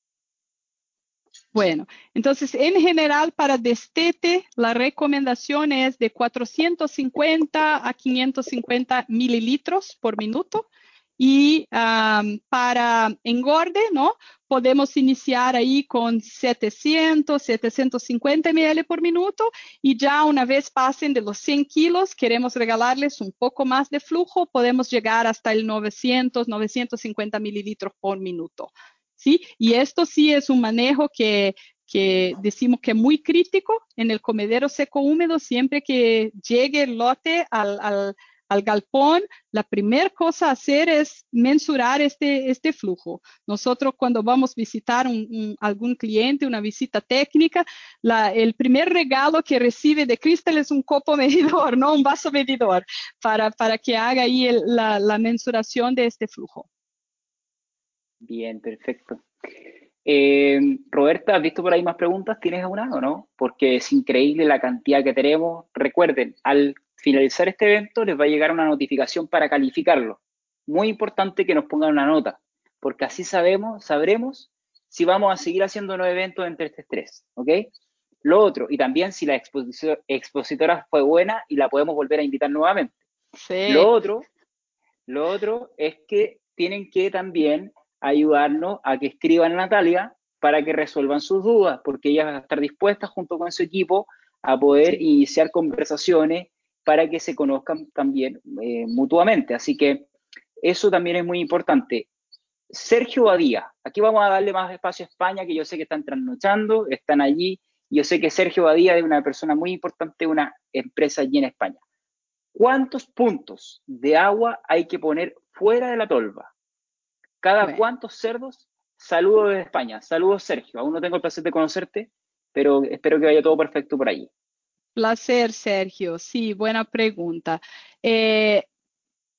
[SPEAKER 3] Bueno, entonces en general para destete la recomendación es de 450 a 550 mililitros por minuto y para engorde, ¿no? Podemos iniciar ahí con 700, 750 ml por minuto y ya una vez pasen de los 100 kilos, queremos regalarles un poco más de flujo, podemos llegar hasta el 900, 950 mililitros por minuto. ¿Sí? Y esto sí es un manejo que, que decimos que es muy crítico en el comedero seco húmedo, siempre que llegue el lote al, al, al galpón, la primera cosa a hacer es mensurar este, este flujo. Nosotros cuando vamos a visitar algún cliente, una visita técnica, el primer regalo que recibe de Crystal es un copo medidor, no un vaso medidor, para, para que haga ahí la, la mensuración de este flujo.
[SPEAKER 1] Bien, perfecto. Eh, Roberta, ¿has visto por ahí más preguntas? ¿Tienes alguna o no? Porque es increíble la cantidad que tenemos. Recuerden, al finalizar este evento les va a llegar una notificación para calificarlo. Muy importante que nos pongan una nota, porque así sabemos, sabremos si vamos a seguir haciendo nuevos eventos entre este tres, ¿ok? Lo otro, y también si la expositora fue buena y la podemos volver a invitar nuevamente. Sí. Lo otro, lo otro es que tienen que también ayudarnos a que escriban a Natalia para que resuelvan sus dudas, porque ella va a estar dispuesta junto con su equipo a poder iniciar conversaciones para que se conozcan también eh, mutuamente. Así que eso también es muy importante. Sergio Badía, aquí vamos a darle más espacio a España, que yo sé que están trasnochando, están allí. Yo sé que Sergio Badía es una persona muy importante, una empresa allí en España. ¿Cuántos puntos de agua hay que poner fuera de la tolva? ¿Cada cuántos cerdos? Saludos de España. Saludos, Sergio. Aún no tengo el placer de conocerte, pero espero que vaya todo perfecto por allí.
[SPEAKER 3] Placer, Sergio. Sí, buena pregunta. Eh,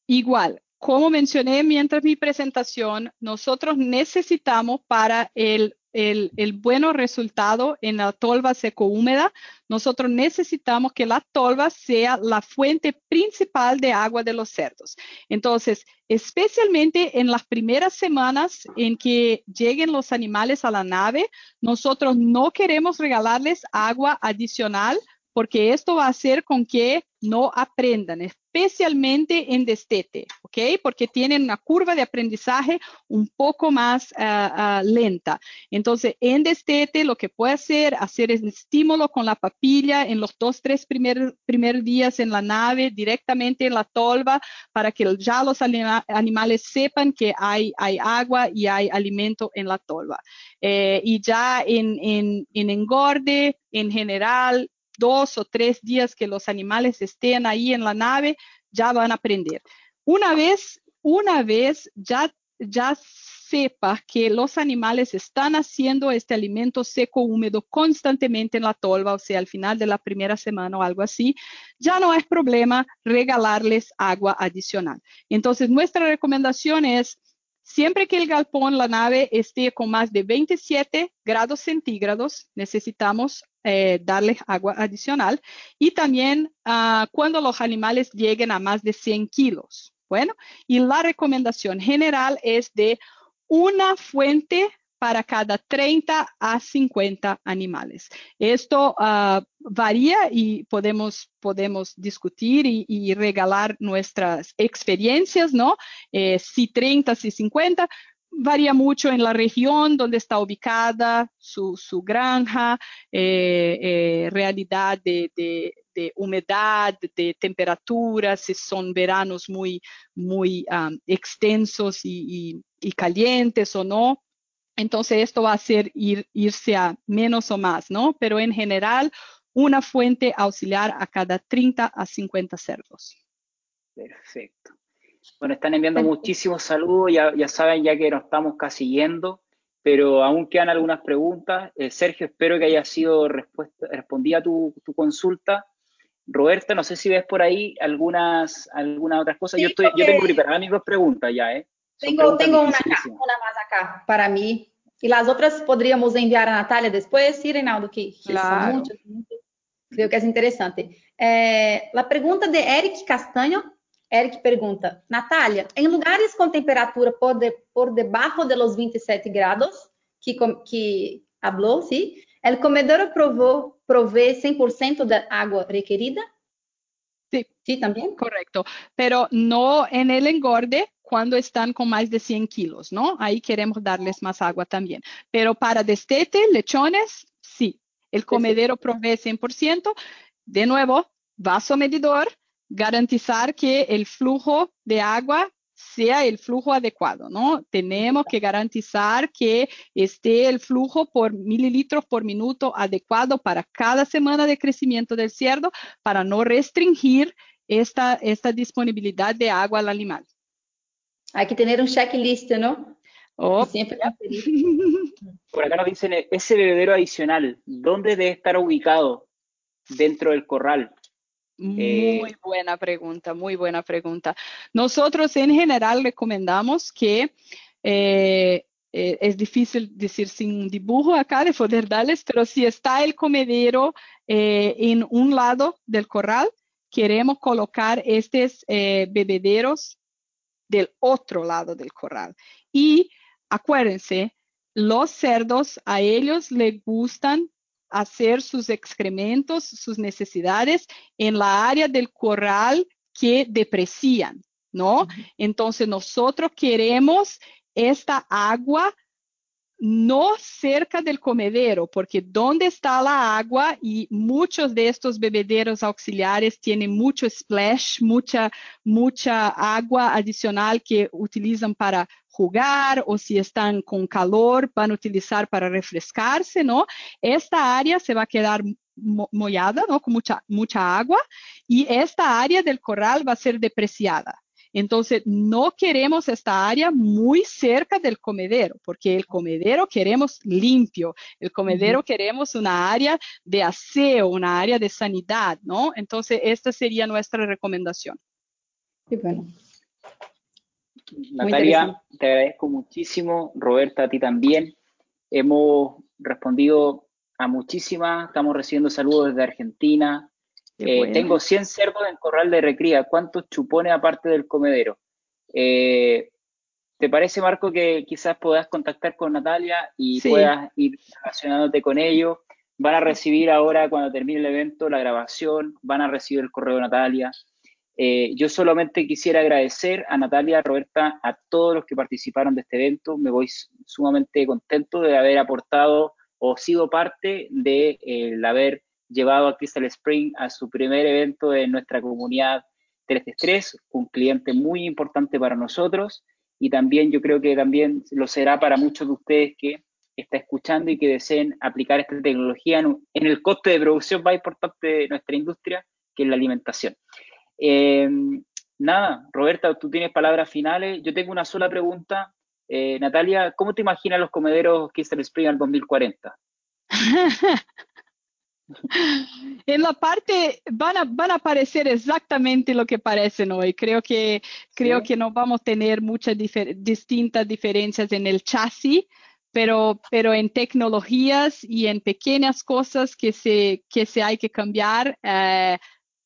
[SPEAKER 3] igual, como mencioné mientras mi presentación, nosotros necesitamos para el el, el bueno resultado en la tolva seco húmeda, nosotros necesitamos que la tolva sea la fuente principal de agua de los cerdos. Entonces, especialmente en las primeras semanas en que lleguen los animales a la nave, nosotros no queremos regalarles agua adicional porque esto va a hacer con que no aprendan, especialmente en destete, ¿ok? Porque tienen una curva de aprendizaje un poco más uh, uh, lenta. Entonces, en destete lo que puede hacer, hacer es estímulo con la papilla en los dos, tres primeros primer días en la nave, directamente en la tolva, para que ya los anima animales sepan que hay, hay agua y hay alimento en la tolva. Eh, y ya en, en, en engorde, en general, dos o tres días que los animales estén ahí en la nave, ya van a aprender. Una vez, una vez ya, ya sepa que los animales están haciendo este alimento seco húmedo constantemente en la tolva, o sea, al final de la primera semana o algo así, ya no es problema regalarles agua adicional. Entonces, nuestra recomendación es Siempre que el galpón, la nave, esté con más de 27 grados centígrados, necesitamos eh, darle agua adicional. Y también uh, cuando los animales lleguen a más de 100 kilos. Bueno, y la recomendación general es de una fuente para cada 30 a 50 animales. Esto uh, varía y podemos, podemos discutir y, regalar nuestras experiencias, ¿no? Eh, si 30, si 50, varía mucho en la región donde está ubicada su, su granja, eh, eh, realidad de, de, humedad, de temperatura, si son veranos muy, muy um, extensos y, y, y calientes o no. Entonces, esto va a ser ir, irse a menos o más, ¿no? Pero en general, una fuente auxiliar a cada 30 a 50 cerdos.
[SPEAKER 1] Perfecto. Bueno, están enviando muchísimos saludos, ya, ya saben, ya que nos estamos casi yendo, pero aún quedan algunas preguntas. Eh, Sergio, espero que haya sido respuesta, respondida tu, tu consulta. Roberta, no sé si ves por ahí algunas, algunas otras cosas. Sí, yo, estoy, yo tengo preparadas mis dos preguntas ya, ¿eh?
[SPEAKER 2] Tengo, tengo una, acá, una más acá para mim. E as outras poderíamos enviar a Natália depois, sim, Reinaldo, que, que claro. muitas, Creio que é interessante. É, a pergunta de Eric Castanho. Eric pergunta, Natália, em lugares com temperatura por, de, por debaixo de los 27 grados, que, que habló, o comedor provou, provee 100% da água requerida?
[SPEAKER 3] Sí, sí, también. Correcto, pero no en el engorde cuando están con más de 100 kilos, ¿no? Ahí queremos darles más agua también. Pero para destete, lechones, sí. El comedero provee 100%. De nuevo, vaso medidor, garantizar que el flujo de agua sea el flujo adecuado, ¿no? Tenemos que garantizar que esté el flujo por mililitros por minuto adecuado para cada semana de crecimiento del cerdo para no restringir esta, esta disponibilidad de agua al animal.
[SPEAKER 2] Hay que tener un checklist, ¿no?
[SPEAKER 3] Oh,
[SPEAKER 2] Siempre
[SPEAKER 1] Por acá nos dicen, ese bebedero adicional, ¿dónde debe estar ubicado dentro del corral?
[SPEAKER 3] Muy
[SPEAKER 1] Eh,
[SPEAKER 3] buena pregunta, muy buena pregunta. Nosotros en general recomendamos que eh, eh, es difícil decir sin dibujo acá de poder darles, pero si está el comedero en un lado del corral, queremos colocar estos bebederos del otro lado del corral. Y acuérdense, los cerdos a ellos les gustan hacer sus excrementos, sus necesidades en la área del corral que deprecian, ¿no? Entonces nosotros queremos esta agua no cerca del comedero, porque donde está la agua y muchos de estos bebederos auxiliares tienen mucho splash, mucha, mucha agua adicional que utilizan para jugar o si están con calor van a utilizar para refrescarse, ¿no? Esta área se va a quedar mo mollada, ¿no? Con mucha, mucha agua y esta área del corral va a ser depreciada. Entonces, no queremos esta área muy cerca del comedero, porque el comedero queremos limpio, el comedero uh -huh. queremos una área de aseo, una área de sanidad, ¿no? Entonces, esta sería nuestra recomendación.
[SPEAKER 2] Sí, bueno.
[SPEAKER 1] Natalia, te agradezco muchísimo. Roberta, a ti también. Hemos respondido a muchísimas, estamos recibiendo saludos desde Argentina, eh, bueno. Tengo 100 cerdos en corral de recría. ¿Cuántos chupones aparte del comedero? Eh, ¿Te parece, Marco, que quizás puedas contactar con Natalia y sí. puedas ir relacionándote con ellos? Van a recibir ahora, cuando termine el evento, la grabación, van a recibir el correo de Natalia. Eh, yo solamente quisiera agradecer a Natalia, a Roberta, a todos los que participaron de este evento. Me voy sumamente contento de haber aportado o sido parte de el haber llevado a Crystal Spring a su primer evento en nuestra comunidad 333, un cliente muy importante para nosotros y también yo creo que también lo será para muchos de ustedes que está escuchando y que deseen aplicar esta tecnología en, el coste de producción más importante de nuestra industria, que es la alimentación. Eh, nada, Roberta, tú tienes palabras finales. Yo tengo una sola pregunta. Eh, Natalia, ¿cómo te imaginas los comederos Crystal Spring al 2040?
[SPEAKER 3] en la parte van a, van a parecer exactamente lo que parecen hoy. Creo que, creo sí. que no vamos a tener muchas difer distintas diferencias en el chasis, pero, pero en tecnologías y en pequeñas cosas que se, que se hay que cambiar, eh,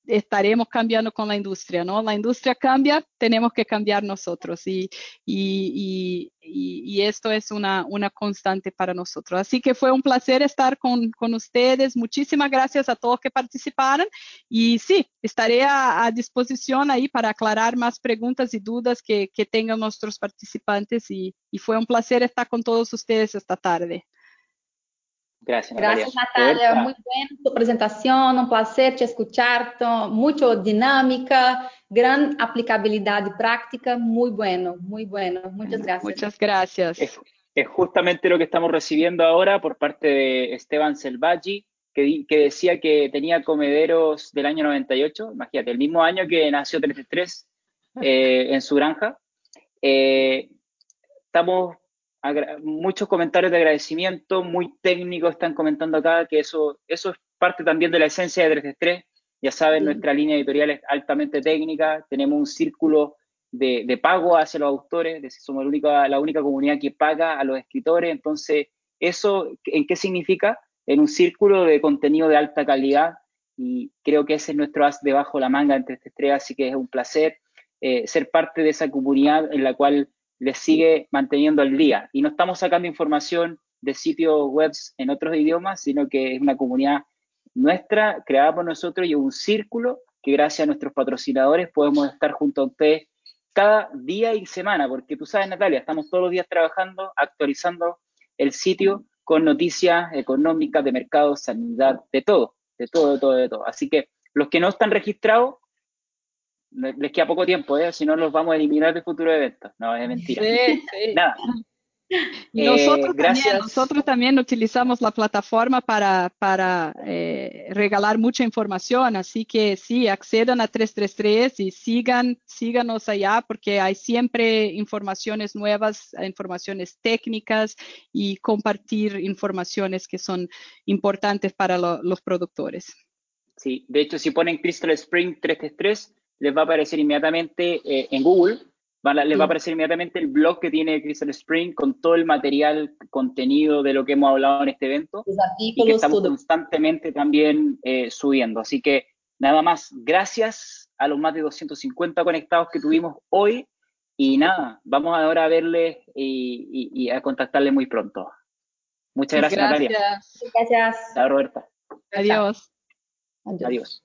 [SPEAKER 3] estaremos cambiando con la industria, ¿no? La industria cambia, tenemos que cambiar nosotros y, y, esto es una, una, constante para nosotros. Así que fue un placer estar con, con, ustedes. Muchísimas gracias a todos que participaron y sí, estaré a, a disposición ahí para aclarar más preguntas y dudas que, que tengan nuestros participantes y fue un placer estar con todos ustedes esta tarde.
[SPEAKER 1] Gracias, Natalia.
[SPEAKER 2] Gracias, Natalia. Muy buena tu presentación, un placer te escuchar, mucho dinámica, gran aplicabilidad práctica, muy bueno, muy bueno. Muchas gracias.
[SPEAKER 3] Muchas gracias.
[SPEAKER 1] Es, es justamente lo que estamos recibiendo ahora por parte de Esteban Selvaggi, que, que, decía que tenía comederos del año 98, imagínate, el mismo año que nació 33 eh, en su granja. Eh, estamos muchos comentarios de agradecimiento, muy técnicos están comentando acá, que eso, eso es parte también de la esencia de 333. Ya saben, sí. nuestra línea editorial es altamente técnica, tenemos un círculo de, de pago hacia los autores, es decir, somos la única, la única comunidad que paga a los escritores, entonces, ¿eso en qué significa? En un círculo de contenido de alta calidad, y creo que ese es nuestro as debajo la manga entre 333, así que es un placer eh, ser parte de esa comunidad en la cual les sigue manteniendo al día. Y no estamos sacando información de sitios web en otros idiomas, sino que es una comunidad nuestra, creada por nosotros y un círculo que gracias a nuestros patrocinadores podemos estar junto a ustedes cada día y semana, porque tú sabes, Natalia, estamos todos los días trabajando, actualizando el sitio con noticias económicas, de mercado, sanidad, de todo, de todo, de todo, de todo. Así que los que no están registrados, les queda poco tiempo, ¿eh? si no los vamos a eliminar de futuro de eventos. No, es mentira.
[SPEAKER 3] Sí, sí.
[SPEAKER 1] Nada.
[SPEAKER 3] Nosotros, también, nosotros también utilizamos la plataforma para, para eh, regalar mucha información, así que sí, accedan a 333 y sigan, síganos allá porque hay siempre informaciones nuevas, informaciones técnicas y compartir informaciones que son importantes para los productores.
[SPEAKER 1] Sí, de hecho, si ponen Crystal Spring 333, les va a aparecer inmediatamente eh, en Google les va a aparecer inmediatamente el blog que tiene Crystal Spring con todo el material, contenido de lo que hemos hablado en este evento y que estamos constantemente también eh, subiendo. Así que nada más, gracias a los más de 250 conectados que tuvimos hoy y nada, vamos ahora a verles y, a contactarles muy pronto. Muchas gracias,
[SPEAKER 3] gracias.
[SPEAKER 1] Natalia.
[SPEAKER 2] Gracias.
[SPEAKER 1] Chao, Roberta.
[SPEAKER 3] Adiós.
[SPEAKER 1] Adiós.